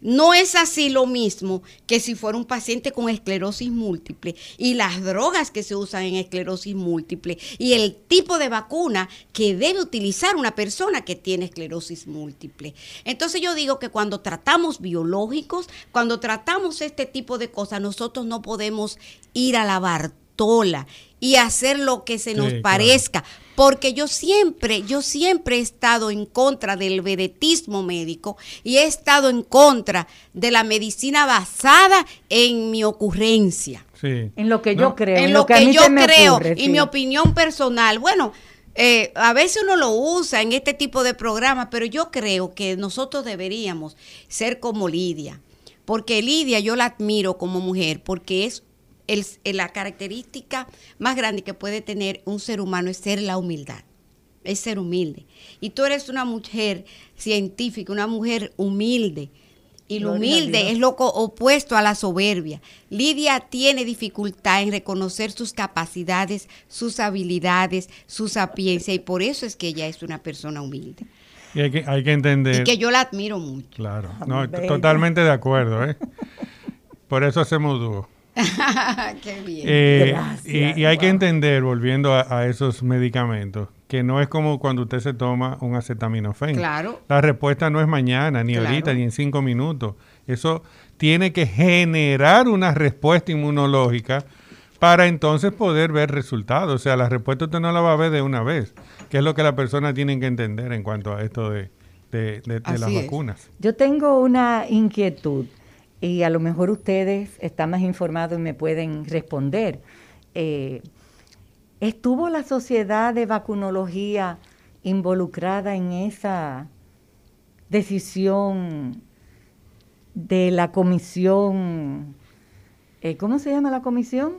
No es así lo mismo que si fuera un paciente con esclerosis múltiple y las drogas que se usan en esclerosis múltiple y el tipo de vacuna que debe utilizar una persona que tiene esclerosis múltiple. Entonces yo digo que cuando tratamos biológicos, cuando tratamos este tipo de cosas, nosotros no podemos ir a la Bartola y hacer lo que se nos parezca, porque yo siempre, yo siempre he estado en contra del vedetismo médico y he estado en contra de la medicina basada en mi ocurrencia. En lo que yo creo. En, lo, que, yo creo y mi opinión personal. Bueno, eh, a veces uno lo usa en este tipo de programas, pero yo creo que nosotros deberíamos ser como Lidia, porque Lidia yo la admiro como mujer, porque es la característica más grande que puede tener un ser humano es ser la humildad, es ser humilde. Y tú eres una mujer científica, una mujer humilde. Y lo humilde es lo opuesto a la soberbia. Lidia tiene dificultad en reconocer sus capacidades, sus habilidades, su sapiencia, y por eso es que ella es una persona humilde. Y hay que, hay que entender. Y que yo la admiro mucho. Claro, no, totalmente de acuerdo. ¿eh? Por eso hacemos dúo. Qué bien. Eh, y, hay que entender, volviendo a, esos medicamentos, que no es como cuando usted se toma un acetaminofén. Claro. La respuesta no es mañana, ni ahorita, ni en cinco minutos. Eso tiene que generar una respuesta inmunológica para entonces poder ver resultados. O sea, la respuesta usted no la va a ver de una vez, que es lo que la persona tiene que entender en cuanto a esto de, las vacunas. Yo tengo una inquietud y a lo mejor ustedes están más informados y me pueden responder. Eh, ¿Estuvo la sociedad de vacunología involucrada en esa decisión de la comisión? Eh, ¿Cómo se llama la comisión?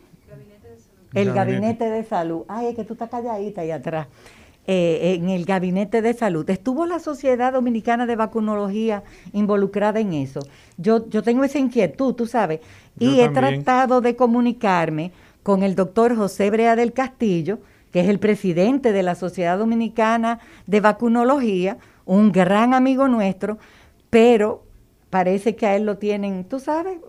El gabinete de salud. Ay, es que tú estás calladita ahí atrás. Eh, en el gabinete de salud. ¿Estuvo la Sociedad Dominicana de Vacunología involucrada en eso? Yo, yo tengo esa inquietud, tú sabes, y he tratado de comunicarme con el doctor José Brea del Castillo, que es el presidente de la Sociedad Dominicana de Vacunología, un gran amigo nuestro, pero parece que a él lo tienen, tú sabes,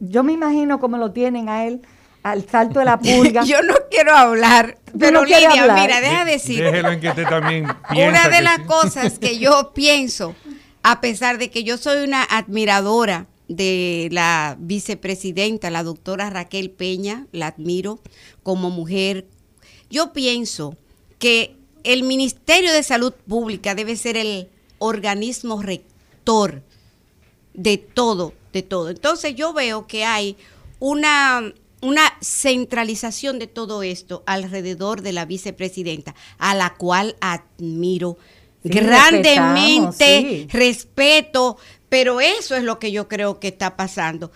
yo me imagino cómo lo tienen a él al salto de la pulga. Yo no quiero hablar, pero Lidia, mira, deja decir. Déjelo en que usted también Una de las cosas que yo pienso, a pesar de que yo soy una admiradora de la vicepresidenta, la doctora Raquel Peña, la admiro como mujer, yo pienso que el Ministerio de Salud Pública debe ser el organismo rector de todo, de todo. Entonces yo veo que hay una una centralización de todo esto alrededor de la vicepresidenta, a la cual admiro grandemente, respeto, pero eso es lo que yo creo que está pasando.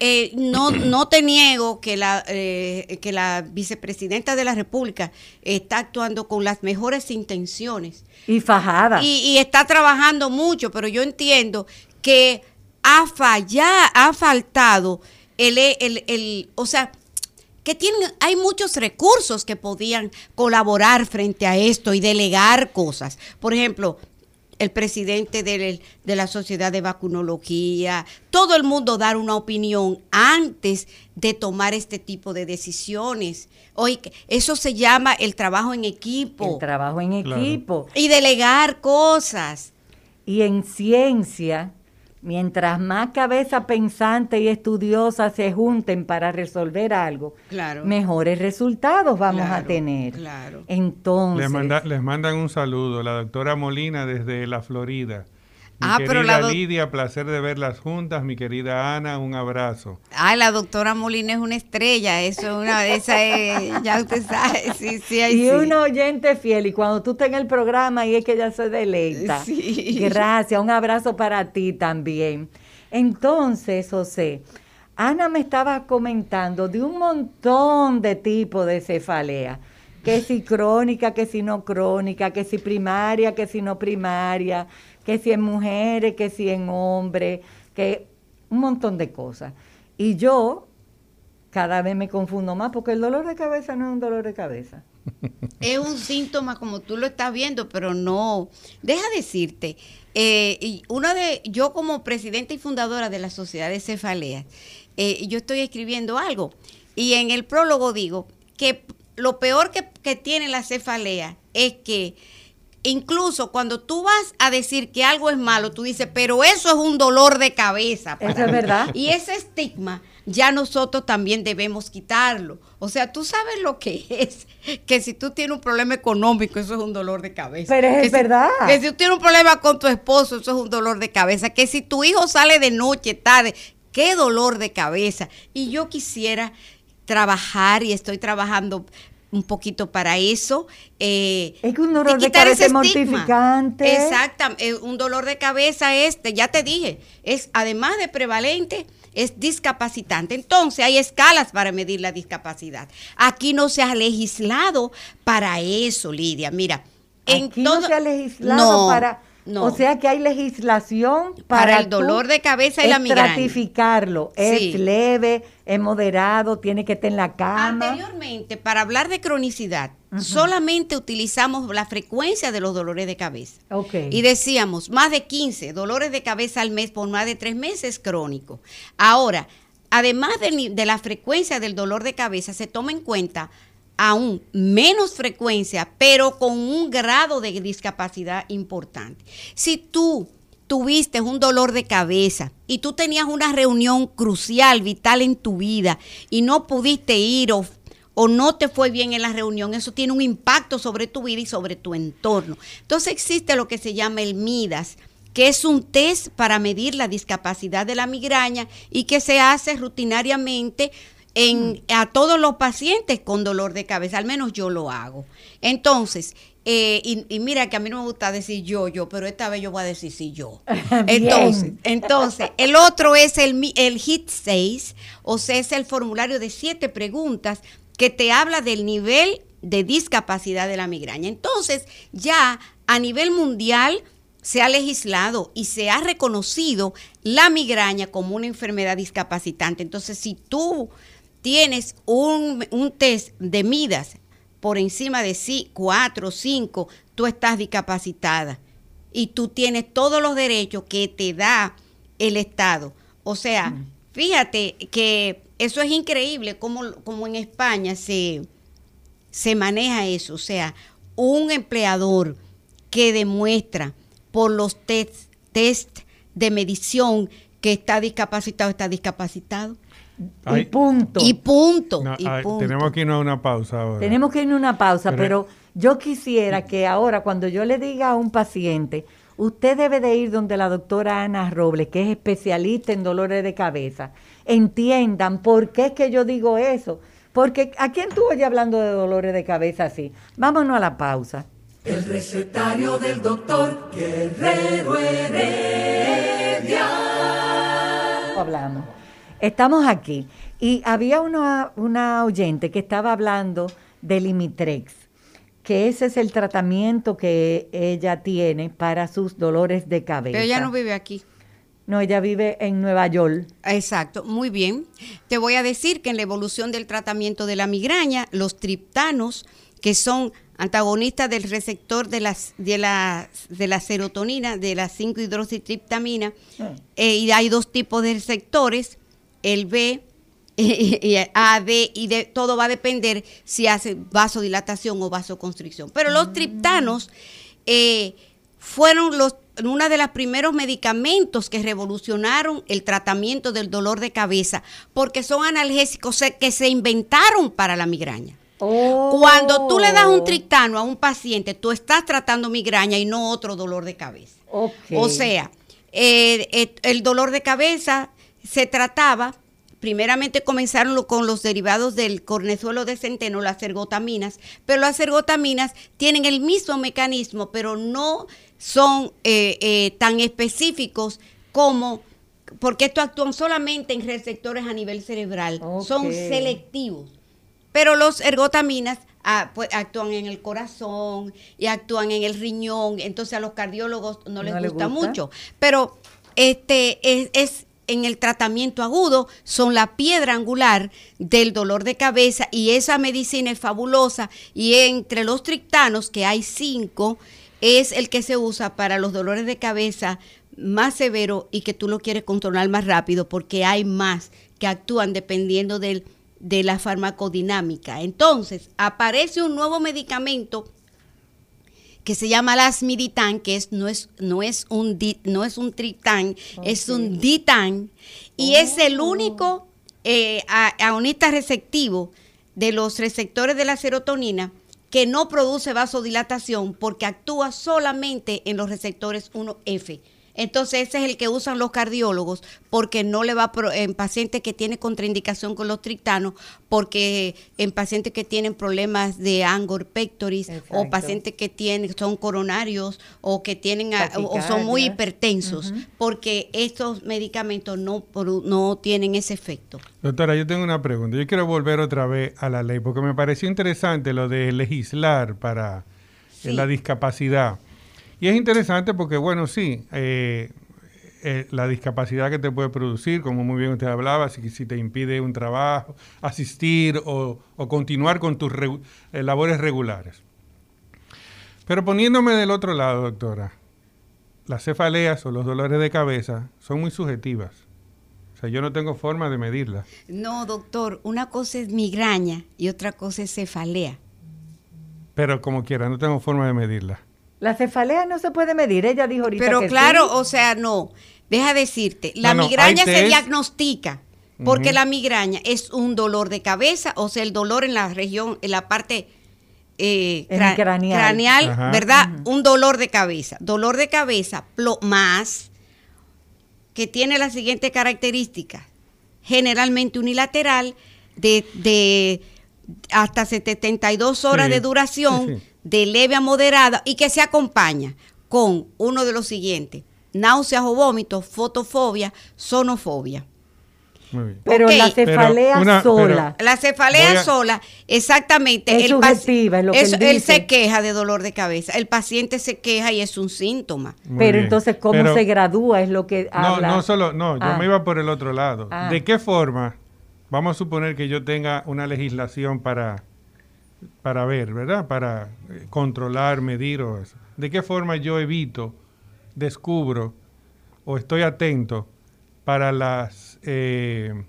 Eh, no, no te niego que la, eh, que la vicepresidenta de la República está actuando con las mejores intenciones. Y fajada. Y, está trabajando mucho, pero yo entiendo que ha fallado, ha faltado el, el, el, o sea, que tienen, hay muchos recursos que podían colaborar frente a esto y delegar cosas. Por ejemplo, el presidente de, de, la sociedad de vacunología, todo el mundo dar una opinión antes de tomar este tipo de decisiones. Oye, eso se llama el trabajo en equipo. El trabajo en equipo. Y delegar cosas. Y en ciencia, Mientras más cabeza pensante y estudiosa se junten para resolver algo, mejores resultados vamos a tener. Entonces. Les, les mandan un saludo, la doctora Molina desde la Florida. Mi ah, querida pero la Lidia, placer de verlas juntas. Mi querida Ana, un abrazo. Ah, la doctora Molina es una estrella. Eso es una de esas, ya usted sabe. Sí, sí, y un oyente fiel. Y cuando tú estás en el programa y es que ella se deleita. Sí. Gracias. Un abrazo para ti también. Entonces, José, Ana me estaba comentando de un montón de tipos de cefalea que si crónica, que si no crónica, que si primaria, que si no primaria, que si en mujeres, que si en hombres, que un montón de cosas. Y yo cada vez me confundo más porque el dolor de cabeza no es un dolor de cabeza. Es un síntoma como tú lo estás viendo, pero no. Deja decirte, eh, una de, yo como presidenta y fundadora de la Sociedad de Cefalea, eh, yo estoy escribiendo algo y en el prólogo digo que lo peor que, que tiene la cefalea es que incluso cuando tú vas a decir que algo es malo, tú dices, pero eso es un dolor de cabeza. eso es verdad. Y ese estigma ya nosotros también debemos quitarlo. O sea, tú sabes lo que es, que si tú tienes un problema económico, eso es un dolor de cabeza. Pero es verdad. Que si tú tienes un problema con tu esposo, eso es un dolor de cabeza. Que si tu hijo sale de noche, tarde, qué dolor de cabeza. Y yo quisiera trabajar y estoy trabajando un poquito para eso. Eh, es que un dolor de cabeza es mortificante. Exactamente, un dolor de cabeza este, ya te dije, es además de prevalente, es discapacitante. Entonces hay escalas para medir la discapacidad. Aquí no se ha legislado para eso, Lidia. Mira, Aquí no se ha legislado para o sea que hay legislación para, el dolor de cabeza y la migraña. Estratificarlo. Es leve, es moderado, tiene que estar en la cama. Anteriormente, para hablar de cronicidad, solamente utilizamos la frecuencia de los dolores de cabeza. Y decíamos, más de 15 dolores de cabeza al mes por más de tres meses crónico. Ahora, además de, de la frecuencia del dolor de cabeza, se toma en cuenta aún menos frecuencia, pero con un grado de discapacidad importante. Si tú tuviste un dolor de cabeza y tú tenías una reunión crucial, vital en tu vida y no pudiste ir o, no te fue bien en la reunión, eso tiene un impacto sobre tu vida y sobre tu entorno. Entonces existe lo que se llama el MIDAS, que es un test para medir la discapacidad de la migraña y que se hace rutinariamente en, mm. a todos los pacientes con dolor de cabeza, al menos yo lo hago. Entonces, eh, y, mira que a mí no me gusta decir yo, yo, pero esta vez yo voy a decir sí, yo. entonces, entonces, el otro es el, el HIT 6, o sea, es el formulario de siete preguntas que te habla del nivel de discapacidad de la migraña. Entonces, ya a nivel mundial se ha legislado y se ha reconocido la migraña como una enfermedad discapacitante. Entonces, si tú tienes un, test de midas por encima de sí, cuatro o cinco, tú estás discapacitada y tú tienes todos los derechos que te da el Estado. O sea, mm. fíjate que eso es increíble como, como en España se, se maneja eso. O sea, un empleador que demuestra por los test, test de medición que está discapacitado, está discapacitado y punto. Y punto. Tenemos que irnos a una pausa ahora. Tenemos que irnos a una pausa, pero, yo quisiera que ahora, cuando yo le diga a un paciente, usted debe de ir donde la doctora Ana Robles, que es especialista en dolores de cabeza, entiendan por qué es que yo digo eso. Porque ¿a quién tú oyes hablando de dolores de cabeza así? Vámonos a la pausa. El recetario del doctor Guerrero Heredia. Hablamos. Estamos aquí y había una, una oyente que estaba hablando del Imitrex, que ese es el tratamiento que ella tiene para sus dolores de cabeza. Pero ella no vive aquí. No, ella vive en Nueva York. Exacto, muy bien. Te voy a decir que en la evolución del tratamiento de la migraña, los triptanos, que son antagonistas del receptor de, las, de, la, de la serotonina, de la 5-hidroxitriptamina, mm. eh, y hay dos tipos de receptores, el B, y, A, D, y de, todo va a depender si hace vasodilatación o vasoconstricción. Pero los mm. triptanos eh, fueron los uno de los primeros medicamentos que revolucionaron el tratamiento del dolor de cabeza, porque son analgésicos que se inventaron para la migraña. Cuando tú le das un oh. triptano a un paciente, tú estás tratando migraña y no otro dolor de cabeza. O sea, eh, eh, el dolor de cabeza se trataba, primeramente comenzaron con los derivados del cornezuelo de centeno, las ergotaminas, pero las ergotaminas tienen el mismo mecanismo, pero no son eh, eh, tan específicos como, porque estos actúan solamente en receptores a nivel cerebral, son selectivos. Pero los ergotaminas ah, pues, actúan en el corazón y actúan en el riñón, entonces a los cardiólogos no les gusta, mucho. Pero este es en el tratamiento agudo son la piedra angular del dolor de cabeza y esa medicina es fabulosa y entre los triptanos, que hay cinco, es el que se usa para los dolores de cabeza más severo y que tú lo quieres controlar más rápido porque hay más que actúan dependiendo del, de la farmacodinámica. Entonces, aparece un nuevo medicamento que se llama lasmiditán, que es, no, es, no, es un no es un tritán, es un ditán, y es el oh. único eh, agonista receptivo de los receptores de la serotonina que no produce vasodilatación porque actúa solamente en los receptores 1F. Entonces ese es el que usan los cardiólogos porque no le va en pacientes que tienen contraindicación con los triptanos, porque en pacientes que tienen problemas de angor pectoris o pacientes que tienen son coronarios o que tienen o son muy hipertensos, porque estos medicamentos no no tienen ese efecto. Doctora, yo tengo una pregunta. Yo quiero volver otra vez a la ley porque me pareció interesante lo de legislar para la discapacidad. Y es interesante porque, bueno, sí, eh, eh, la discapacidad que te puede producir, como muy bien usted hablaba, si, si te impide un trabajo, asistir o, continuar con tus eh, labores regulares. Pero poniéndome del otro lado, doctora, las cefaleas o los dolores de cabeza son muy subjetivas. O O sea, yo no tengo forma de medirla. No, doctor, una cosa es migraña y otra cosa es cefalea. Pero como quiera, no tengo forma de medirla. La cefalea no se puede medir, ella dijo ahorita Pero que claro, sí. o sea, no. Deja decirte, la No, migraña se diagnostica porque la migraña es un dolor de cabeza, o sea, el dolor en la región, en la parte eh, En cra- craneal. craneal, Ajá. ¿verdad? Un dolor de cabeza. Dolor de cabeza plo- más que tiene la siguiente característica. Generalmente unilateral de, de hasta 72 horas Sí, de duración, sí, sí. De leve a moderada y que se acompaña con uno de los siguientes. Náuseas o vómitos, fotofobia, sonofobia. Muy bien. Pero la cefalea Pero una- sola. La cefalea a- sola, exactamente. Es paci- subjetiva, es lo que eso- él él dice. se queja de dolor de cabeza. El paciente se queja y es un síntoma. Muy pero bien. entonces, ¿cómo Pero- se gradúa? Es lo que No, habla. no solo, no, yo Ah. me iba por el otro lado. Ah. ¿De qué forma, vamos a suponer que yo tenga una legislación para, para ver, ¿verdad? Para eh, controlar, medir o eso. ¿De qué forma yo evito, descubro o estoy atento para las, eh,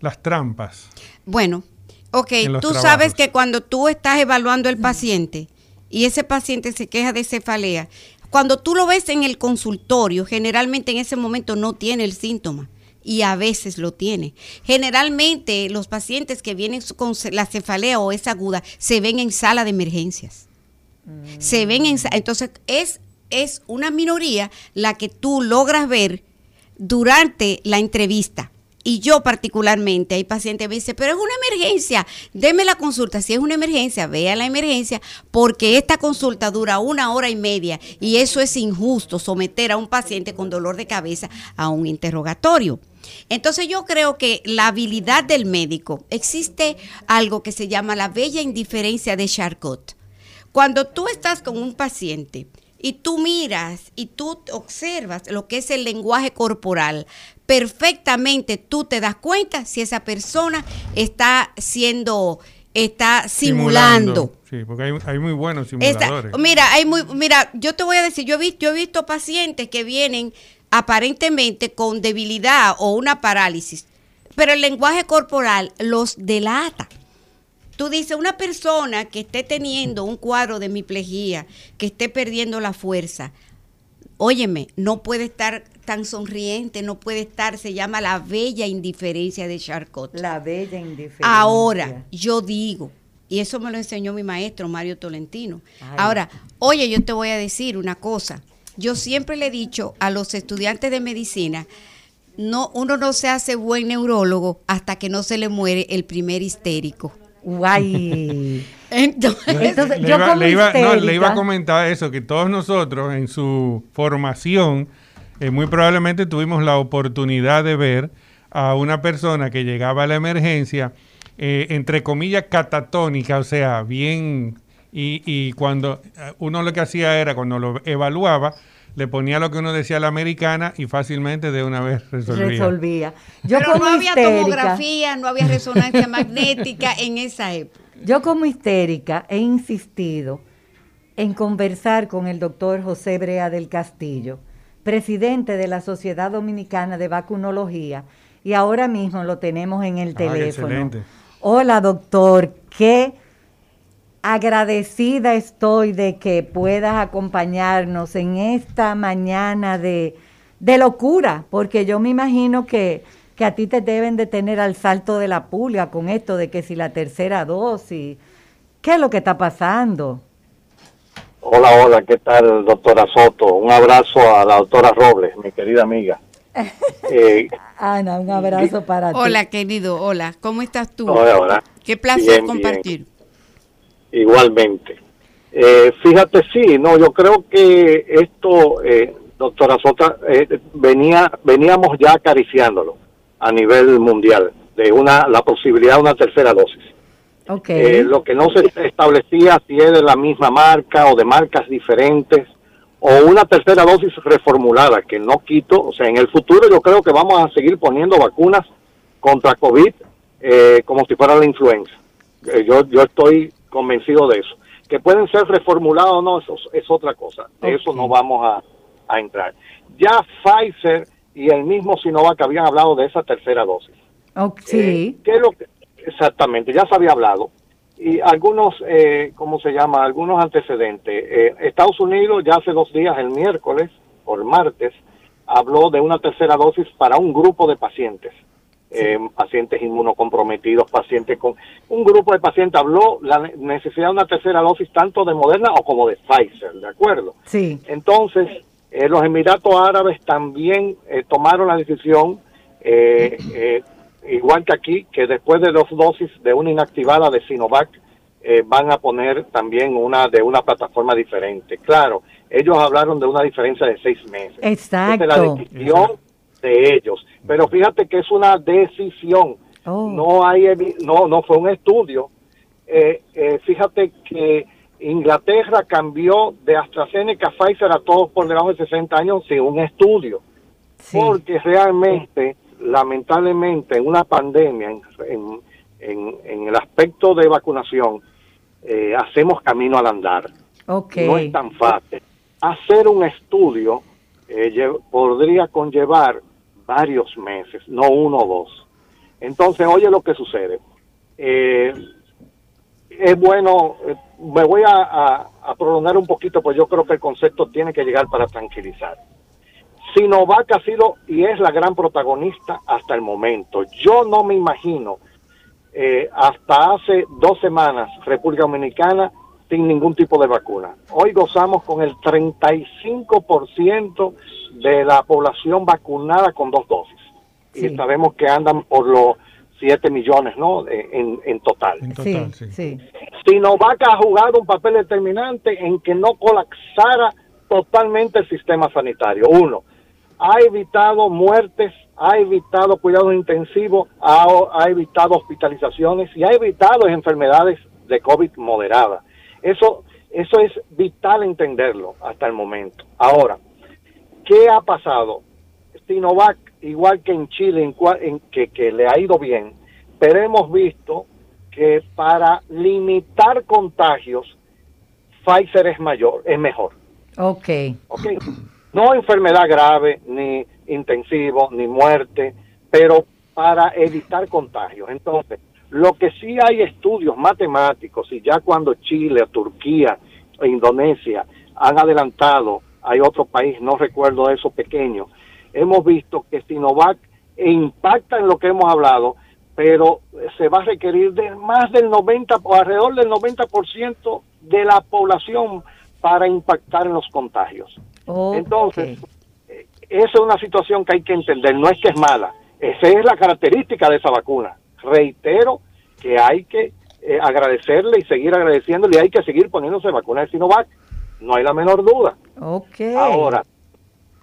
las trampas? Bueno, ok, tú trabajos. sabes que cuando tú estás evaluando al paciente y ese paciente se queja de cefalea, cuando tú lo ves en el consultorio, generalmente en ese momento no tiene el síntoma y a veces lo tiene. Generalmente los pacientes que vienen con la cefalea o es aguda se ven en sala de emergencias. Se ven en entonces es es una minoría la que tú logras ver durante la entrevista. Y yo particularmente, hay pacientes que me dicen, pero es una emergencia, deme la consulta. Si es una emergencia, vea la emergencia, porque esta consulta dura una hora y media y eso es injusto, someter a un paciente con dolor de cabeza a un interrogatorio. Entonces yo creo que la habilidad del médico, existe algo que se llama la bella indiferencia de Charcot. Cuando tú estás con un paciente y tú miras y tú observas lo que es el lenguaje corporal, perfectamente tú te das cuenta si esa persona está siendo, está simulando. Sí, porque hay, hay muy buenos simuladores. mira, hay muy, mira, yo te voy a decir, yo he visto, yo he visto pacientes que vienen aparentemente con debilidad o una parálisis, pero el lenguaje corporal los delata. Tú dices, una persona que esté teniendo un cuadro de hemiplegia, que esté perdiendo la fuerza, óyeme, no puede estar tan sonriente, no puede estar, se llama la bella indiferencia de Charcot. La bella indiferencia. Ahora, yo digo, y eso me lo enseñó mi maestro Mario Tolentino. Ay. Ahora, oye, yo te voy a decir una cosa. Yo siempre le he dicho a los estudiantes de medicina, no, uno no se hace buen neurólogo hasta que no se le muere el primer histérico. Guay. Entonces, Entonces, le, yo iba, como le iba- no, le iba a comentar eso, que todos nosotros en su formación, eh, muy probablemente tuvimos la oportunidad de ver a una persona que llegaba a la emergencia, eh, entre comillas, catatónica, o sea, bien, y, y cuando eh, uno lo que hacía era, cuando lo evaluaba, le ponía lo que uno decía a la americana y fácilmente de una vez resolvía. resolvía. Yo pero como no había histérica, tomografía, no había resonancia magnética en esa época. Yo como histérica he insistido en conversar con el doctor José Brea del Castillo, presidente de la Sociedad Dominicana de Vacunología, y ahora mismo lo tenemos en el Ah, teléfono. excelente. Hola doctor, qué agradecida estoy de que puedas acompañarnos en esta mañana de, de locura, porque yo me imagino que, que a ti te deben de tener al salto de la pulga con esto de que si la tercera dosis, ¿qué es lo que está pasando? Hola, hola, ¿qué tal, doctora Soto? Un abrazo a la doctora Robles, mi querida amiga. Eh, Ana, un abrazo para ti. Hola, querido, hola, ¿cómo estás tú? hola, hola. Qué placer Bien, bien. Igualmente. Eh, fíjate, sí, no, yo creo que esto, eh, doctora Soto, eh, venía, veníamos ya acariciándolo a nivel mundial, de una la posibilidad de una tercera dosis. Eh, lo que no se establecía si es de la misma marca o de marcas diferentes o una tercera dosis reformulada, que no quito, o sea, en el futuro yo creo que vamos a seguir poniendo vacunas contra COVID eh, como si fuera la influenza. Eh, yo, yo estoy convencido de eso. Que pueden ser reformuladas o no, eso es otra cosa. De eso Ok. no vamos a, a entrar. Ya Pfizer y el mismo Sinovac habían hablado de esa tercera dosis. sí. ¿qué es lo que, exactamente, ya se había hablado. Y algunos, eh, ¿cómo se llama? Algunos antecedentes. Estados Unidos ya hace dos días, el miércoles o el martes, habló de una tercera dosis para un grupo de pacientes. Eh, pacientes inmunocomprometidos, pacientes con... Un grupo de pacientes habló la necesidad de una tercera dosis tanto de Moderna o como de Pfizer, ¿de acuerdo? Sí. Entonces, eh, los Emiratos Árabes también eh, tomaron la decisión, igual que aquí, que después de dos dosis de una inactivada de Sinovac, van a poner también una de una plataforma diferente. Claro, ellos hablaron de una diferencia de seis meses. Exacto. la decisión de ellos. Pero fíjate que es una decisión. Oh. No hay no no fue un estudio. Eh, eh, fíjate que Inglaterra cambió de AstraZeneca a Pfizer a todos por debajo de 60 años sin un estudio. Porque realmente, lamentablemente, en una pandemia, en, en, el aspecto de vacunación, eh, hacemos camino al andar. No es tan fácil. Hacer un estudio podría conllevar varios meses, no uno o dos. Entonces, oye lo que sucede. Eh, es bueno, eh, me voy a, prolongar un poquito, pues yo creo que el concepto tiene que llegar para tranquilizar. Sinovac ha sido y es la gran protagonista hasta el momento. Yo no me imagino eh, hasta hace dos semanas República Dominicana sin ningún tipo de vacuna. Hoy gozamos con el 35% de la población vacunada con dos dosis. Y sabemos que andan por los 7 millones, ¿no? En, en total. En total, sí. sí. Sinovac ha jugado un papel determinante en que no colapsara totalmente el sistema sanitario. Uno, ha evitado muertes, ha evitado cuidados intensivos, ha, ha evitado hospitalizaciones y ha evitado enfermedades de COVID moderada. Eso, eso es vital entenderlo hasta el momento. Ahora, ¿qué ha pasado? Sinovac, igual que en Chile, en, que, que le ha ido bien, pero hemos visto que para limitar contagios, Pfizer es mayor, es mejor. Ok. okay. No enfermedad grave, ni intensivo, ni muerte, pero para evitar contagios. Entonces, lo que sí hay estudios matemáticos y ya cuando Chile, Turquía e Indonesia han adelantado, hay otro país, no recuerdo eso pequeño, hemos visto que Sinovac impacta en lo que hemos hablado, pero se va a requerir de más del 90 o alrededor del 90% de la población para impactar en los contagios. Entonces, esa es una situación que hay que entender, no es que es mala, esa es la característica de esa vacuna reitero que hay que eh, agradecerle y seguir agradeciéndole y hay que seguir poniéndose vacunas de Sinovac. No hay la menor duda. Okay. Ahora,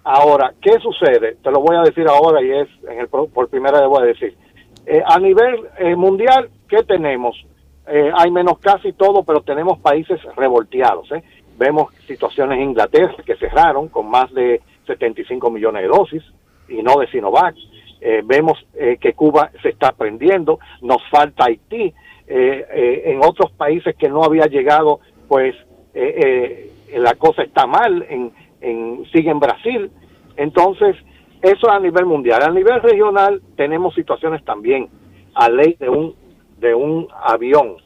ahora, ¿qué sucede? Te lo voy a decir ahora y es en el, por primera vez voy a decir. Eh, a nivel eh, mundial, ¿qué tenemos? hay menos casi todo, pero tenemos países revolteados. Vemos situaciones en Inglaterra que cerraron con más de 75 millones de dosis y no de Sinovac. Eh, vemos eh, que Cuba se está aprendiendo, nos falta Haití, eh, en otros países que no había llegado, pues la cosa está mal, en, en, sigue en Brasil, entonces eso a nivel mundial, a nivel regional tenemos situaciones también, a ley de un, de un avión.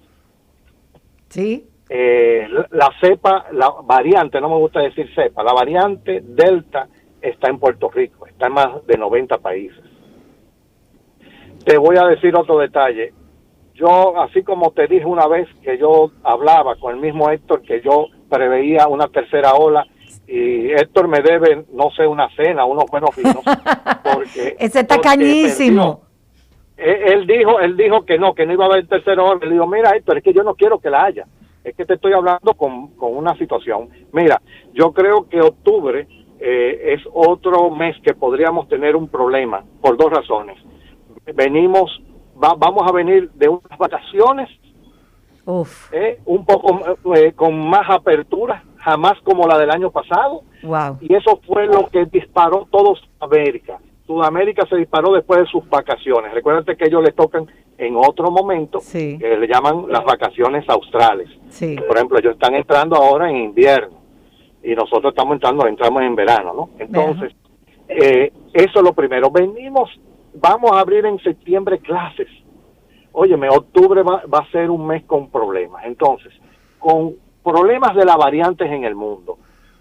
Sí. la cepa, la variante, no me gusta decir cepa, la variante Delta está en Puerto Rico, está en más de 90 países. Te voy a decir otro detalle. Yo, así como te dije una vez que yo hablaba con el mismo Héctor, que yo preveía una tercera ola, y Héctor me debe, no sé, una cena, unos buenos vinos. Porque, Ese está cañísimo. Él, dijo, él dijo que no, que no iba a haber tercera ola. Le digo, mira, Héctor, es que yo no quiero que la haya. Es que te estoy hablando con, con una situación. Mira, yo creo que octubre eh, es otro mes que podríamos tener un problema por dos razones venimos, vamos a venir de unas vacaciones, eh, un poco eh, con más apertura, jamás como la del año pasado. Y eso fue lo que disparó todo Sudamérica. Sudamérica se disparó después de sus vacaciones. Recuerden que ellos le tocan en otro momento, que le llaman las vacaciones australes. Por ejemplo, ellos están entrando ahora en invierno y nosotros estamos entrando, entramos en verano, ¿no? Entonces, Eh, eso es lo primero. Venimos, vamos a abrir en septiembre clases. Óyeme, octubre va, va a ser un mes con problemas. Entonces, con problemas de las variantes en el mundo,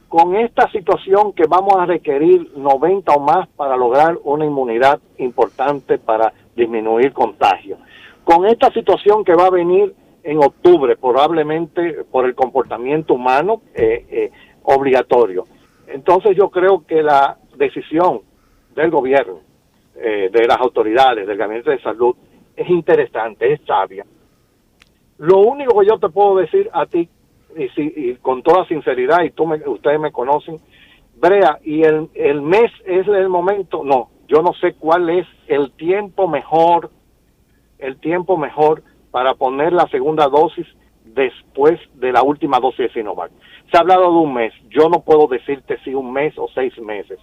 con esta situación que vamos a requerir 90 o más para lograr una inmunidad importante para disminuir contagio, con esta situación que va a venir en octubre, probablemente por el comportamiento humano eh, eh, obligatorio. Entonces yo creo que la decisión del gobierno, eh, de las autoridades, del Gabinete de Salud, es interesante, es sabia. Lo único que yo te puedo decir a ti, y, si, y con toda sinceridad, y tú me, ustedes me conocen, Brea, y el, el mes es el momento, no, yo no sé cuál es el tiempo mejor, el tiempo mejor para poner la segunda dosis después de la última dosis de Sinovac. Se ha hablado de un mes, yo no puedo decirte si un mes o seis meses.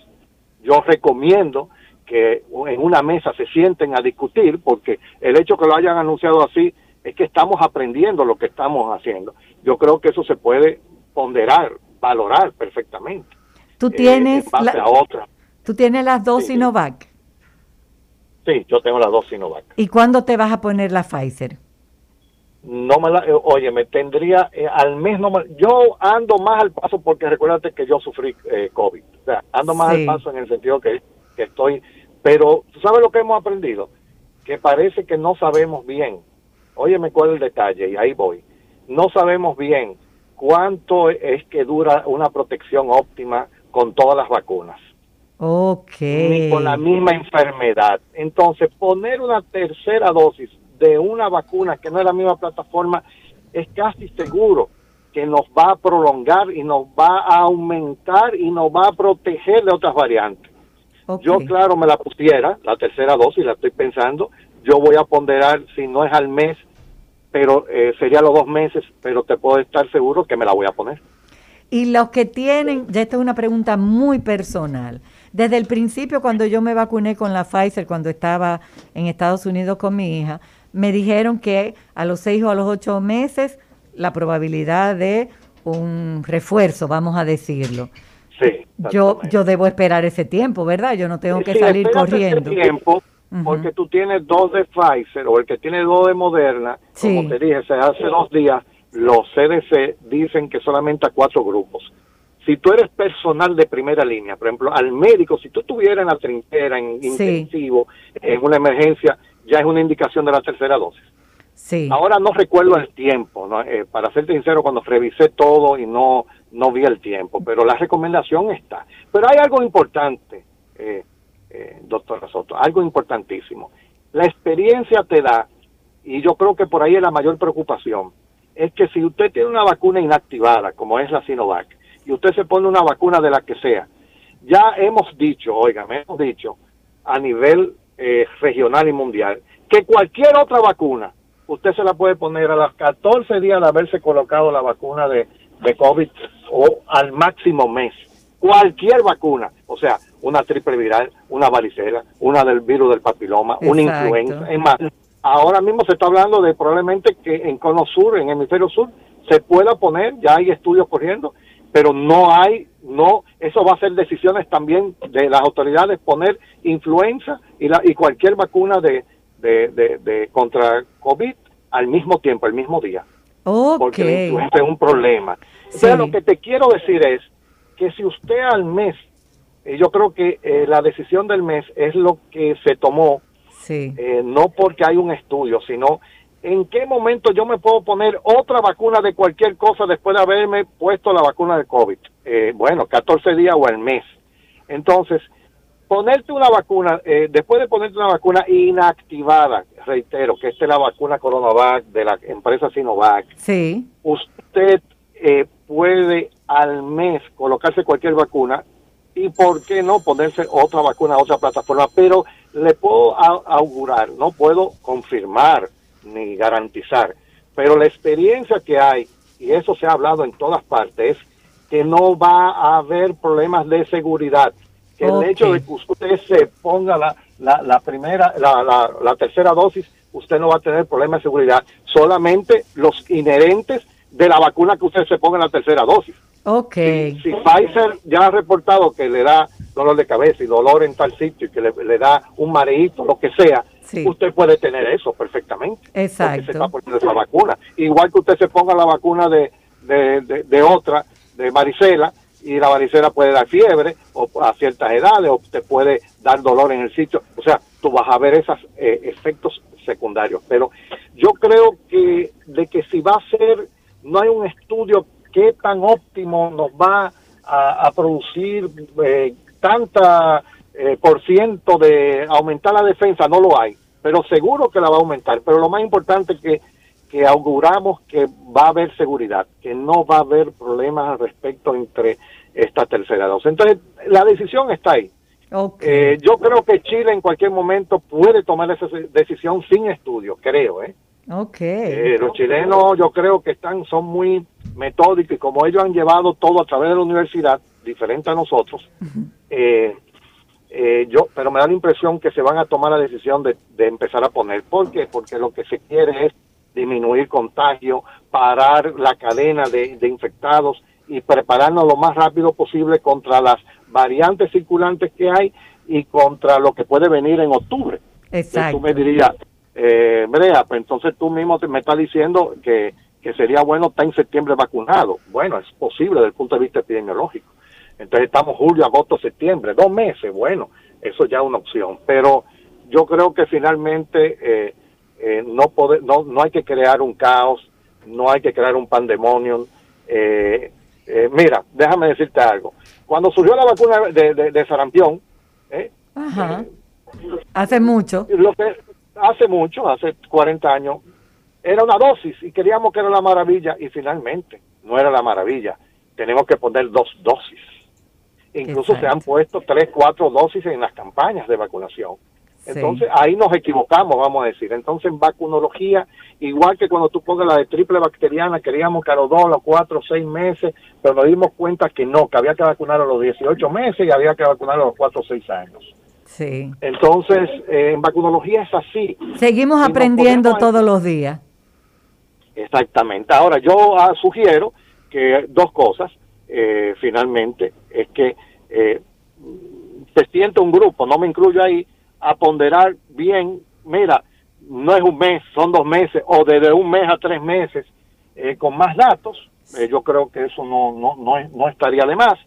Yo recomiendo que en una mesa se sienten a discutir, porque el hecho que lo hayan anunciado así es que estamos aprendiendo lo que estamos haciendo. Yo creo que eso se puede ponderar, valorar perfectamente. Tú eh, tienes, otra. ¿tú tienes las dos Sinovac. Sí, yo tengo las dos Sinovac. ¿Y cuándo te vas a poner la Pfizer? no me la, eh, oye, me tendría eh, al mes, no yo ando más al paso porque recuérdate que yo sufrí eh, COVID, o sea, ando más al paso en el sentido que, que estoy, pero ¿tú sabes lo que hemos aprendido? Que parece que no sabemos bien, óyeme cuál es el detalle y ahí voy, no sabemos bien cuánto es que dura una protección óptima con todas las vacunas. Ok. Ni con la misma enfermedad. Entonces, poner una tercera dosis de una vacuna que no es la misma plataforma, es casi seguro que nos va a prolongar y nos va a aumentar y nos va a proteger de otras variantes. Yo, claro, me la pusiera, la tercera dosis, la estoy pensando. Yo voy a ponderar si no es al mes, pero eh, sería los dos meses, pero te puedo estar seguro que me la voy a poner. Y los que tienen, ya esta es una pregunta muy personal. Desde el principio, cuando yo me vacuné con la Pfizer, cuando estaba en Estados Unidos con mi hija, me dijeron que a los seis o a los ocho meses la probabilidad de un refuerzo, vamos a decirlo. Sí, yo, yo debo esperar ese tiempo, ¿verdad? Yo no tengo que salir corriendo. Ese tiempo, porque tú tienes dos de Pfizer o el que tiene dos de Moderna, como te dije, hace dos días los CDC dicen que solamente a cuatro grupos. Si tú eres personal de primera línea, por ejemplo, al médico, si tú estuvieras en la trinchera, en intensivo, en una emergencia, ya es una indicación de la tercera dosis. Sí. Ahora no recuerdo el tiempo, eh, para ser sincero, cuando revisé todo y no, no vi el tiempo, pero la recomendación está. Pero hay algo importante, eh, eh, doctor Soto, algo importantísimo. La experiencia te da, y yo creo que por ahí es la mayor preocupación, es que si usted tiene una vacuna inactivada, como es la Sinovac, y usted se pone una vacuna de la que sea, ya hemos dicho, oigan, hemos dicho a nivel eh, regional y mundial, que cualquier otra vacuna, usted se la puede poner a los 14 días de haberse colocado la vacuna de, de COVID o al máximo mes. Cualquier vacuna, o sea, una triple viral, una varicela, una del virus del papiloma, una influenza. Es más, ahora mismo se está hablando de probablemente que en Cono Sur, en Hemisferio Sur, se pueda poner, ya hay estudios corriendo, pero no hay, no, eso va a ser decisiones también de las autoridades poner influenza y, la, y cualquier vacuna de, de, contra COVID al mismo tiempo, al mismo día. Porque la influenza es un problema. Pero lo que te quiero decir es que si usted al mes, y yo creo que eh, la decisión del mes es lo que se tomó, eh, no porque hay un estudio, sino en qué momento yo me puedo poner otra vacuna de cualquier cosa después de haberme puesto la vacuna de COVID. Eh, bueno, 14 días o el mes. Entonces, ponerte una vacuna, eh, después de ponerte una vacuna inactivada, reitero, que esta es la vacuna Coronavac de la empresa Sinovac, sí. usted eh, puede al mes colocarse cualquier vacuna y por qué no ponerse otra vacuna a otra plataforma, pero le puedo augurar, no puedo confirmar ni garantizar. Pero la experiencia que hay, y eso se ha hablado en todas partes, es que no va a haber problemas de seguridad. Que el hecho de que usted se ponga la, la, primera, la, la, la tercera dosis, usted no va a tener problemas de seguridad. Solamente los inherentes de la vacuna que usted se ponga en la tercera dosis. Ok. Si, Pfizer ya ha reportado que le da dolor de cabeza y dolor en tal sitio y que le, da un mareíto, lo que sea, usted puede tener eso perfectamente. Exacto. se está poniendo esa vacuna. Igual que usted se ponga la vacuna de, de, de, otra, de varicela, y la varicela puede dar fiebre o a ciertas edades o te puede dar dolor en el sitio. O sea, tú vas a ver esos eh, efectos secundarios. Pero yo creo que de que si va a ser, no hay un estudio qué tan óptimo nos va a, producir eh, tanta eh, por ciento de aumentar la defensa, no lo hay, pero seguro que la va a aumentar. Pero lo más importante es que, que auguramos que va a haber seguridad, que no va a haber problemas al respecto entre esta tercera dosis. Entonces, la decisión está ahí. Eh, yo creo que Chile en cualquier momento puede tomar esa decisión sin estudio, creo, ¿eh? Okay. los chilenos yo creo que están, son muy metódicos y como ellos han llevado todo a través de la universidad, diferente a nosotros, eh, eh, yo, pero me da la impresión que se van a tomar la decisión de, empezar a poner. ¿Por qué? Porque lo que se quiere es disminuir contagio, parar la cadena de, infectados y prepararnos lo más rápido posible contra las variantes circulantes que hay y contra lo que puede venir en octubre. Exacto. Tú me dirías, eh, Brea, pues entonces tú mismo me estás diciendo que, que sería bueno estar en septiembre vacunado. Bueno, es posible desde el punto de vista epidemiológico. Entonces estamos julio, agosto, septiembre, dos meses, bueno, eso ya es una opción. Pero yo creo que finalmente eh, eh, no, poder, no, no hay que crear un caos, no hay que crear un pandemonium. Eh, mira, déjame decirte algo. Cuando surgió la vacuna de, de, de sarampión, hace mucho. Lo que, hace mucho, hace 40 años, era una dosis y queríamos que era la maravilla y finalmente no era la maravilla. Tenemos que poner dos dosis. Incluso se han puesto tres, cuatro dosis en las campañas de vacunación. Entonces ahí nos equivocamos, vamos a decir. Entonces en vacunología, igual que cuando tú pongas la de triple bacteriana, queríamos que a los dos, a los cuatro, seis meses, pero nos dimos cuenta que no, que había que vacunar a los 18 meses y había que vacunar a los cuatro o seis años. Sí. Entonces, eh, en vacunología es así. Seguimos aprendiendo todos los días. Exactamente. Ahora, yo ah, sugiero que dos cosas, eh, finalmente, es que eh, se siente un grupo, no me incluyo ahí, a ponderar bien, mira, no es un mes, son dos meses, o desde un mes a tres meses, con más datos, yo creo que eso no, no, no, no estaría de más.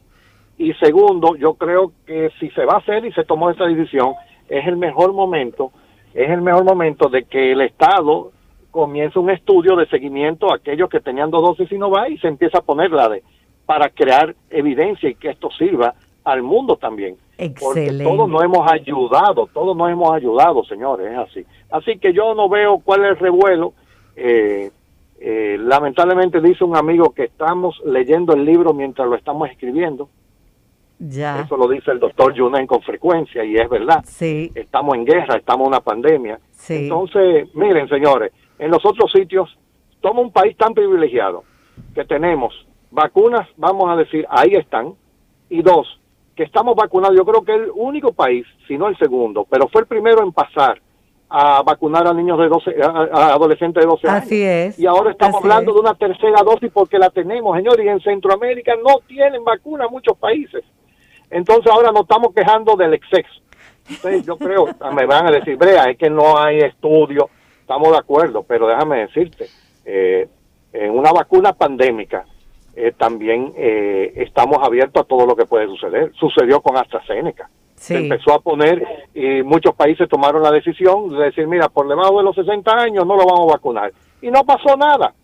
Y segundo, yo creo que si se va a hacer y se tomó esta decisión, es el mejor momento, es el mejor momento de que el Estado comience un estudio de seguimiento a aquellos que tenían dos dosis y no va y se empieza a poner la de para crear evidencia y que esto sirva al mundo también. Excelente. Porque todos nos hemos ayudado, todos nos hemos ayudado, señores, es así. Así que yo no veo cuál es el revuelo. Eh, eh, lamentablemente dice un amigo que estamos leyendo el libro mientras lo estamos escribiendo. Eso lo dice el doctor Junen con frecuencia y es verdad. Sí. Estamos en guerra, estamos en una pandemia. Entonces, miren, señores, en los otros sitios, somos un país tan privilegiado que tenemos vacunas, vamos a decir, ahí están. Y dos, que estamos vacunados. Yo creo que el único país, si no el segundo, pero fue el primero en pasar a vacunar a niños de 12, a, adolescentes de 12 años. Así es. Y ahora estamos hablando de una tercera dosis porque la tenemos, señores, y en Centroamérica no tienen vacuna muchos países. Entonces ahora nos estamos quejando del exceso. Entonces yo creo, me van a decir, Brea, es que no hay estudio, estamos de acuerdo, pero déjame decirte, eh, en una vacuna pandémica eh, también eh, estamos abiertos a todo lo que puede suceder. Sucedió con AstraZeneca. Se empezó a poner y muchos países tomaron la decisión de decir, mira, por debajo de los 60 años no lo vamos a vacunar. Y no pasó nada,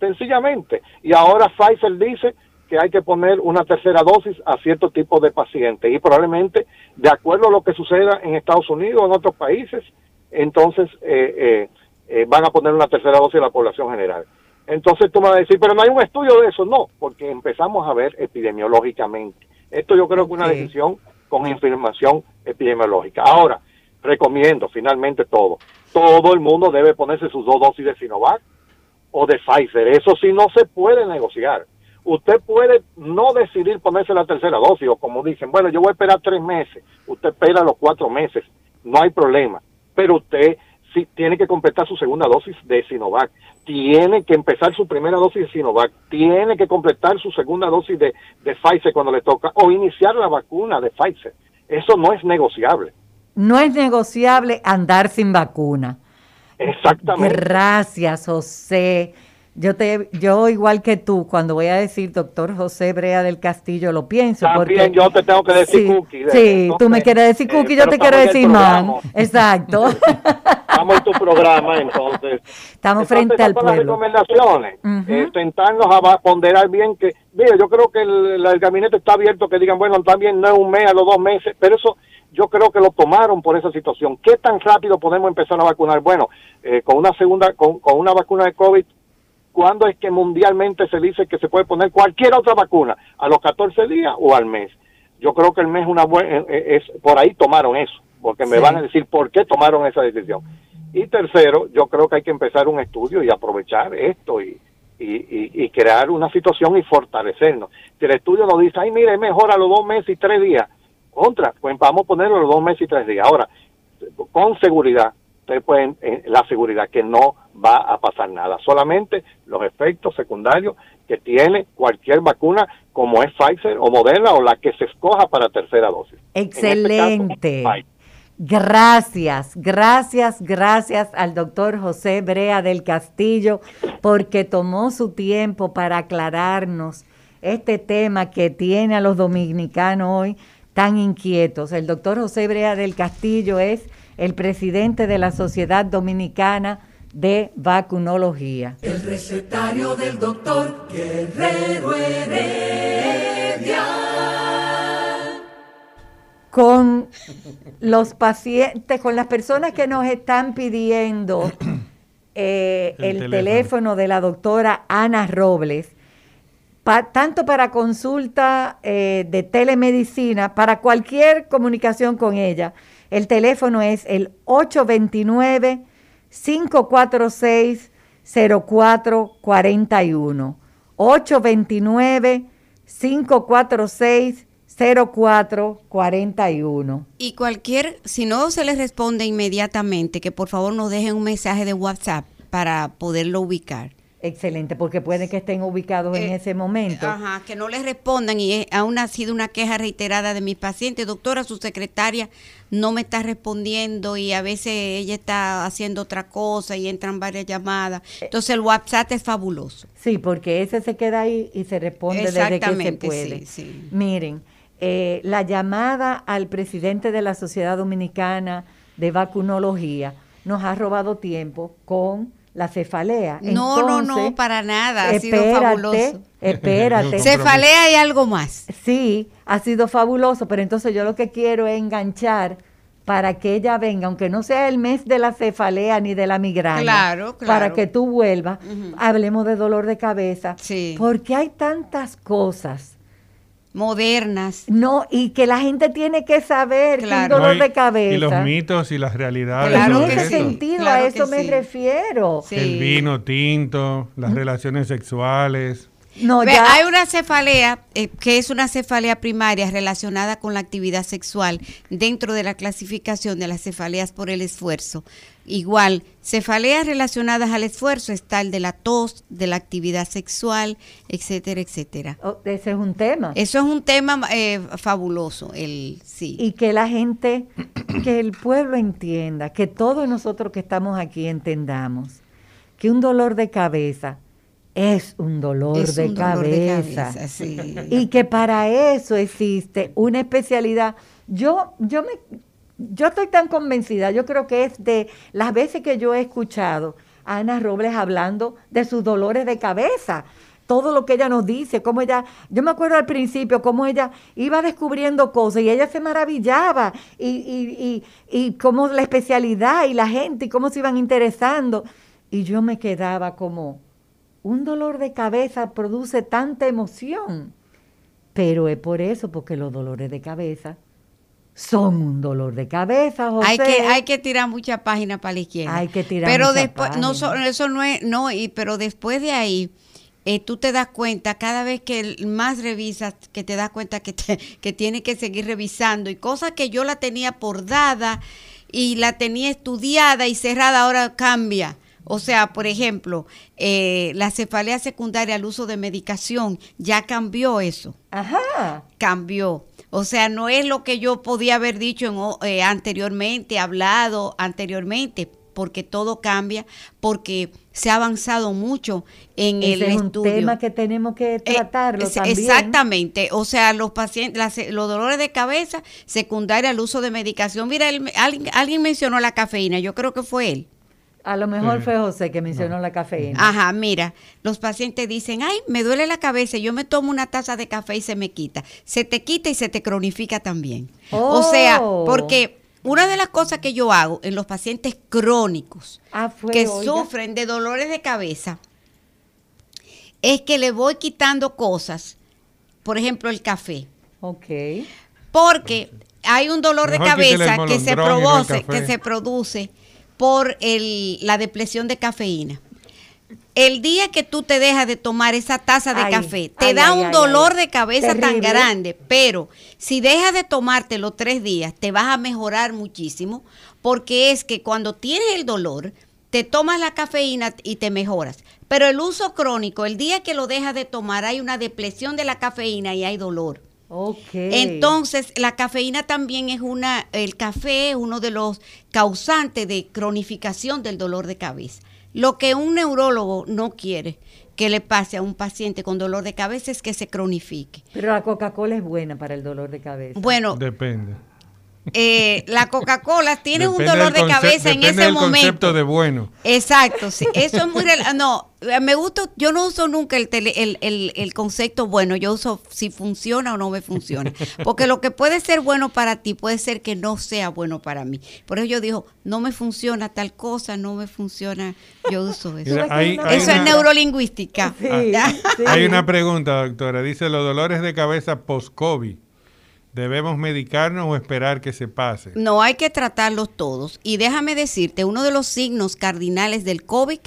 sencillamente. Y ahora Pfizer dice que hay que poner una tercera dosis a cierto tipo de pacientes y probablemente de acuerdo a lo que suceda en Estados Unidos o en otros países, entonces eh, eh, eh, van a poner una tercera dosis a la población general. Entonces tú me vas a decir, pero no hay un estudio de eso, no, porque empezamos a ver epidemiológicamente. Esto yo creo que es una decisión con información epidemiológica. Ahora, recomiendo finalmente todo. Todo el mundo debe ponerse sus dos dosis de Sinovac o de Pfizer. Eso sí no se puede negociar usted puede no decidir ponerse la tercera dosis o como dicen, bueno, yo voy a esperar tres meses, usted espera los cuatro meses, no hay problema, pero usted sí, tiene que completar su segunda dosis de Sinovac, tiene que empezar su primera dosis de Sinovac, tiene que completar su segunda dosis de, de Pfizer cuando le toca, o iniciar la vacuna de Pfizer. Eso no es negociable. No es negociable andar sin vacuna. Exactamente. Gracias, José. Yo, te, yo igual que tú, cuando voy a decir doctor José Brea del Castillo, lo pienso. También yo te tengo que decir cookie. Sí, tú me quieres decir cookie, yo te quiero decir man. Exacto. Estamos en tu programa, entonces. Estamos frente al pueblo. las recomendaciones, eh, sentarnos a ponderar bien que, mire, yo creo que el, el, gabinete está abierto, que digan, bueno, también no es un mes, a los dos meses, pero eso yo creo que lo tomaron por esa situación. ¿Qué tan rápido podemos empezar a vacunar? Bueno, eh, con una segunda, con, con una vacuna de COVID ¿Cuándo es que mundialmente se dice que se puede poner cualquier otra vacuna? ¿A los 14 días o al mes? Yo creo que el mes una buena, eh, eh, es, por ahí tomaron eso, porque me van a decir por qué tomaron esa decisión. Y tercero, yo creo que hay que empezar un estudio y aprovechar esto y, y, y, crear una situación y fortalecernos. Si el estudio nos dice, ay, mire, es mejor a los dos meses y tres días, contra, pues vamos a ponerlo a los dos meses y tres días. Ahora, con seguridad, ustedes pueden, eh, la seguridad que no va a pasar nada, solamente los efectos secundarios que tiene cualquier vacuna como es Pfizer o Moderna o la que se escoja para tercera dosis. Este Excelente. gracias, gracias, gracias al doctor José Brea del Castillo porque tomó su tiempo para aclararnos este tema que tiene a los dominicanos hoy tan inquietos. El doctor José Brea del Castillo es el presidente de la Sociedad Dominicana de Vacunología. El recetario del doctor Guerrero Heredia. Con los pacientes, con las personas que nos están pidiendo eh, el, teléfono. de la doctora Ana Robles, tanto para consulta eh, de telemedicina, para cualquier comunicación con ella, el teléfono es el 829 546 0441. 829 546 0441. Y cualquier, si no se les responde inmediatamente, que por favor nos dejen un mensaje de WhatsApp para poderlo ubicar. Excelente, porque puede que estén ubicados en eh, ese momento. Ajá, que no les respondan y aún ha sido una queja reiterada de mis pacientes. Doctora, su secretaria no me está respondiendo y a veces ella está haciendo otra cosa y entran varias llamadas. Eh, Entonces el WhatsApp es fabuloso. Sí, porque ese se queda ahí y se responde desde que se puede. Miren, eh, la llamada al presidente de la Sociedad Dominicana de Vacunología nos ha robado tiempo con la cefalea. No, no, no, para nada. Ha sido fabuloso. Espérate. cefalea y algo más. Sí, ha sido fabuloso, pero entonces yo lo que quiero es enganchar para que ella venga, aunque no sea el mes de la cefalea ni de la migraña, claro, claro. para que tú vuelvas, hablemos de dolor de cabeza, sí. porque hay tantas cosas modernas. No, y que la gente tiene que saber que un dolor de cabeza. Y los mitos y las realidades. Claro en ese sentido, a eso me refiero. El vino tinto, las relaciones sexuales. No, ya. Hay una cefalea eh, que es una cefalea primaria relacionada con la actividad sexual dentro de la clasificación de las cefaleas por el esfuerzo. Igual, cefaleas relacionadas al esfuerzo está el de la tos, de la actividad sexual, etcétera, etcétera. Oh, ese es un tema. Eso es un tema eh, fabuloso, el sí. Y que la gente, que el pueblo entienda, que todos nosotros que estamos aquí entendamos que un dolor de cabeza es un dolor, de, cabeza. Y que para eso existe una especialidad. Yo, yo me yo estoy tan convencida, yo creo que es de las veces que yo he escuchado a Ana Robles hablando de sus dolores de cabeza, todo lo que ella nos dice, cómo ella, yo me acuerdo al principio cómo ella iba descubriendo cosas y ella se maravillaba y, y, y, y cómo la especialidad y la gente y cómo se iban interesando. Y yo me quedaba como, un dolor de cabeza produce tanta emoción, pero es por eso, porque los dolores de cabeza son un dolor de cabeza, José. Hay que, hay que tirar mucha página para la izquierda. Hay que tirar Pero después, no, eso no es, no, y, pero después de ahí, eh, tú te das cuenta, cada vez que más revisas, que te das cuenta que, que tienes que seguir revisando, y cosas que yo la tenía por dada, y la tenía estudiada y cerrada, ahora cambia. O sea, por ejemplo, eh, la cefalea secundaria al uso de medicación, ya cambió eso. Ajá. Cambió. O sea, no es lo que yo podía haber dicho eh, anteriormente, hablado anteriormente, porque todo cambia, porque se ha avanzado mucho en el es estudio. un tema que tenemos que eh, tratarlo también. Exactamente, o sea, los pacientes, los dolores de cabeza secundaria al uso de medicación. Mira, alguien, alguien mencionó la cafeína, yo creo que fue él. A lo mejor fue José que mencionó la cafeína. Ajá, mira, los pacientes dicen, ay, me duele la cabeza, yo me tomo una taza de café y se me quita. Se te quita y se te cronifica también. O sea, Oh. porque una de las cosas que yo hago en los pacientes crónicos Ah, fue, que oiga. sufren de dolores de cabeza es que le voy quitando cosas, por ejemplo, el café. Ok. Porque hay un dolor de Mejor cabeza que se, produce, que se produce por el, la depresión de cafeína. El día que tú te dejas de tomar esa taza de Ay, café, te ay, da ay, un dolor de cabeza tan grande, pero si dejas de tomártelo tres días, te vas a mejorar muchísimo, porque es que cuando tienes el dolor, te tomas la cafeína y te mejoras. Pero el uso crónico, el día que lo dejas de tomar, hay una depresión de la cafeína y hay dolor. Ok. Entonces, la cafeína también es una, el café es uno de los causantes de cronificación del dolor de cabeza. Lo que un neurólogo no quiere que le pase a un paciente con dolor de cabeza es que se cronifique. Pero la Coca-Cola es buena para el dolor de cabeza. Bueno, Depende. Eh, la Coca-Cola tiene un Depende dolor del de cabeza en ese del momento. concepto de bueno. Exacto, sí. Eso es muy No, me gusta, yo no uso nunca el, tele- el, el, el concepto bueno, yo uso si funciona o no me funciona. Porque lo que puede ser bueno para ti puede ser que no sea bueno para mí. Por eso yo digo, no me funciona tal cosa, no me funciona, yo uso eso. Mira, hay- hay eso es una- neurolingüística. Sí, sí. Hay una pregunta, doctora. Dice, los dolores de cabeza post-COVID, ¿debemos medicarnos o esperar que se pase? No hay que tratarlos todos. Y déjame decirte, uno de los signos cardinales del COVID,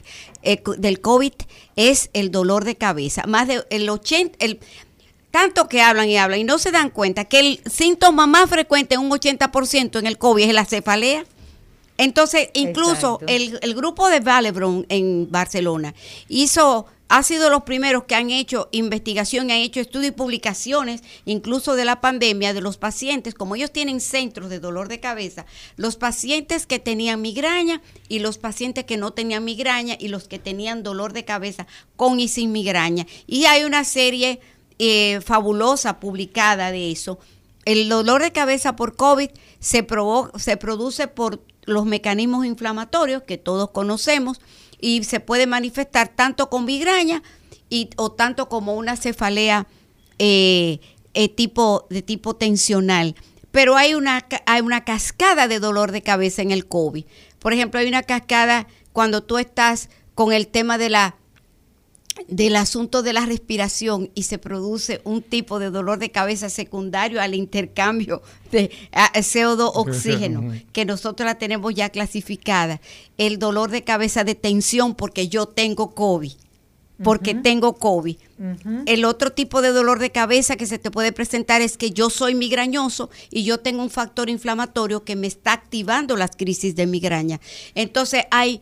eh, del COVID es el dolor de cabeza. Más de el 80, el, tanto que hablan y hablan y no se dan cuenta que el síntoma más frecuente, un 80% en el COVID, es la cefalea. Entonces, incluso el, el grupo de Valebron en Barcelona hizo, ha sido los primeros que han hecho investigación, han hecho estudios y publicaciones, incluso de la pandemia, de los pacientes, como ellos tienen centros de dolor de cabeza, los pacientes que tenían migraña y los pacientes que no tenían migraña y los que tenían dolor de cabeza con y sin migraña. Y hay una serie eh, fabulosa publicada de eso. El dolor de cabeza por COVID se, se produce por los mecanismos inflamatorios que todos conocemos y se puede manifestar tanto con migraña y, o tanto como una cefalea eh, eh, tipo, de tipo tensional. Pero hay una, hay una cascada de dolor de cabeza en el COVID. Por ejemplo, hay una cascada cuando tú estás con el tema de la del asunto de la respiración y se produce un tipo de dolor de cabeza secundario al intercambio de ah, CO2-oxígeno, Ujú. que nosotros la tenemos ya clasificada. El dolor de cabeza de tensión porque yo tengo COVID, porque tengo COVID. El otro tipo de dolor de cabeza que se te puede presentar es que yo soy migrañoso y yo tengo un factor inflamatorio que me está activando las crisis de migraña. Entonces hay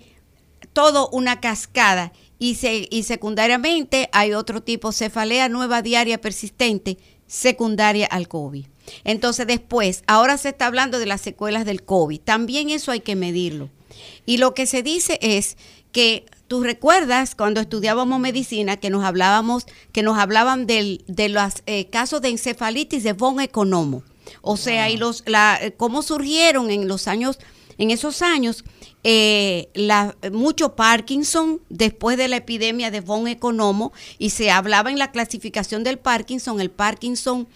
todo una cascada y, se- y secundariamente hay otro tipo, cefalea nueva diaria persistente, secundaria al COVID. Entonces después, ahora se está hablando de las secuelas del COVID. También eso hay que medirlo. Y lo que se dice es que tú recuerdas cuando estudiábamos medicina que nos hablábamos, que nos hablaban del, de los eh, casos de encefalitis de von Economo. O sea, y los, la, eh, cómo surgieron en los años, en esos años, eh, mucho Parkinson después de la epidemia de von Economo y se hablaba en la clasificación del Parkinson, el Parkinson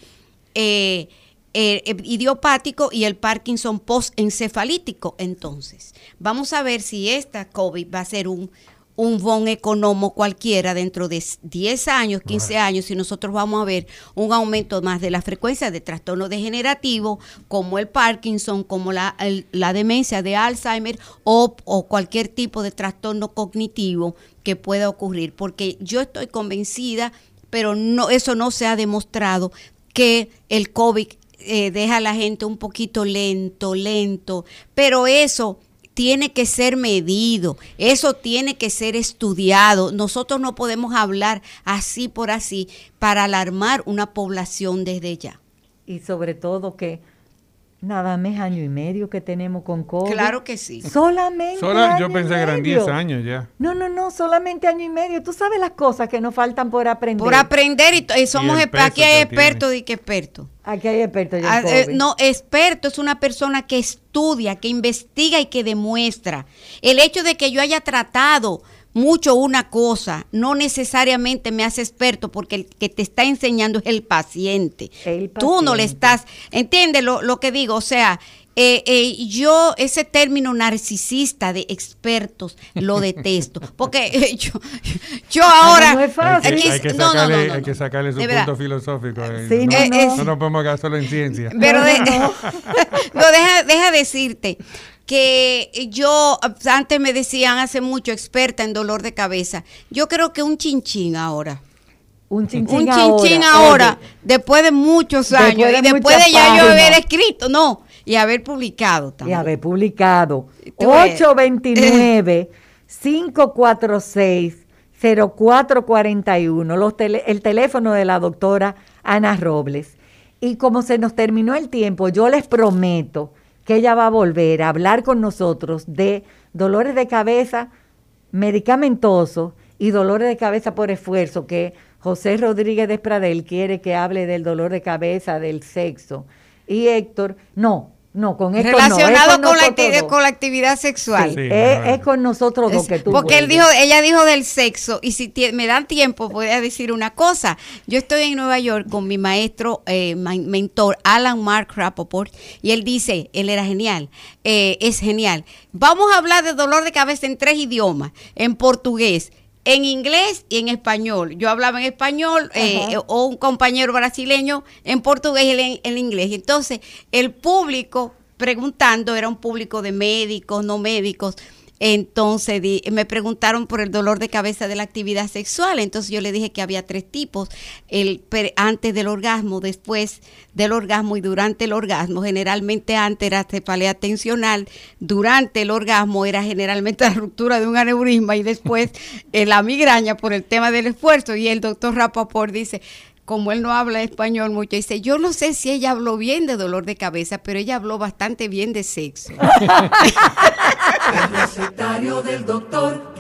eh, eh, idiopático y el Parkinson postencefalítico. Entonces, vamos a ver si esta COVID va a ser un, un von economo cualquiera dentro de 10 años, 15 años, y nosotros vamos a ver un aumento más de la frecuencia de trastorno degenerativo, como el Parkinson, como la, el- la demencia de Alzheimer o, o cualquier tipo de trastorno cognitivo que pueda ocurrir, porque yo estoy convencida, pero no, eso no se ha demostrado que el COVID eh, deja a la gente un poquito lento, lento, pero eso tiene que ser medido, eso tiene que ser estudiado. Nosotros no podemos hablar así por así para alarmar una población desde ya. Y sobre todo que nada más año y medio que tenemos con COVID. Claro que sí. Solamente. yo pensé que eran 10 años ya. No, no, no, solamente año y medio. Tú sabes las cosas que nos faltan por aprender. Por aprender y, somos aquí hay expertos y que expertos. Aquí hay expertos. Ah, eh, no, experto es una persona que estudia, que investiga y que demuestra. El hecho de que yo haya tratado mucho una cosa no necesariamente me hace experto porque el que te está enseñando es el paciente. Tú no le estás, entiende lo, lo que digo, o sea, eh, eh, yo ese término narcisista de expertos lo detesto, porque eh, yo, yo ahora... No, es fácil. Hay, que, hay, que sacarle, hay, que, sacarle, su punto filosófico. Sí, no, no, no, podemos quedar solo en ciencia. Pero deja, deja decirte que yo, antes me decían hace mucho experta en dolor de cabeza, yo creo que un chinchín ahora. Un chinchín, un chinchín ahora, después de muchos años, y después de ya yo haber escrito, no, y haber publicado también. Y haber publicado. 829 546 0441, los el teléfono de la doctora Ana Robles. Y como se nos terminó el tiempo, yo les prometo que ella va a volver a hablar con nosotros de dolores de cabeza medicamentosos y dolores de cabeza por esfuerzo, que José Rodríguez de Pradel quiere que hable del dolor de cabeza, del sexo. Y Héctor, no, no, con esto Relacionado con, la con, la actividad sexual. es, con nosotros dos que tú. Porque él dijo, ella dijo del sexo, y si me dan tiempo, voy a decir una cosa. Yo estoy en Nueva York con mi maestro, eh, mentor, Alan Mark Rappaport, y él dice, él era genial, eh, es genial. Vamos a hablar de dolor de cabeza en tres idiomas, en portugués, en inglés y en español. Yo hablaba en español eh, o un compañero brasileño en portugués y en, inglés. Entonces, el público preguntando era un público de médicos, no médicos. Entonces me preguntaron por el dolor de cabeza de la actividad sexual. Entonces yo le dije que había tres tipos, el antes del orgasmo, después del orgasmo y durante el orgasmo. Generalmente antes era cefalea tensional, durante el orgasmo era generalmente la ruptura de un aneurisma y después eh, la migraña por el tema del esfuerzo. Y el doctor Rapaport dice, como él no habla español mucho, dice, yo no sé si ella habló bien de dolor de cabeza, pero ella habló bastante bien de sexo. El recetario del doctor.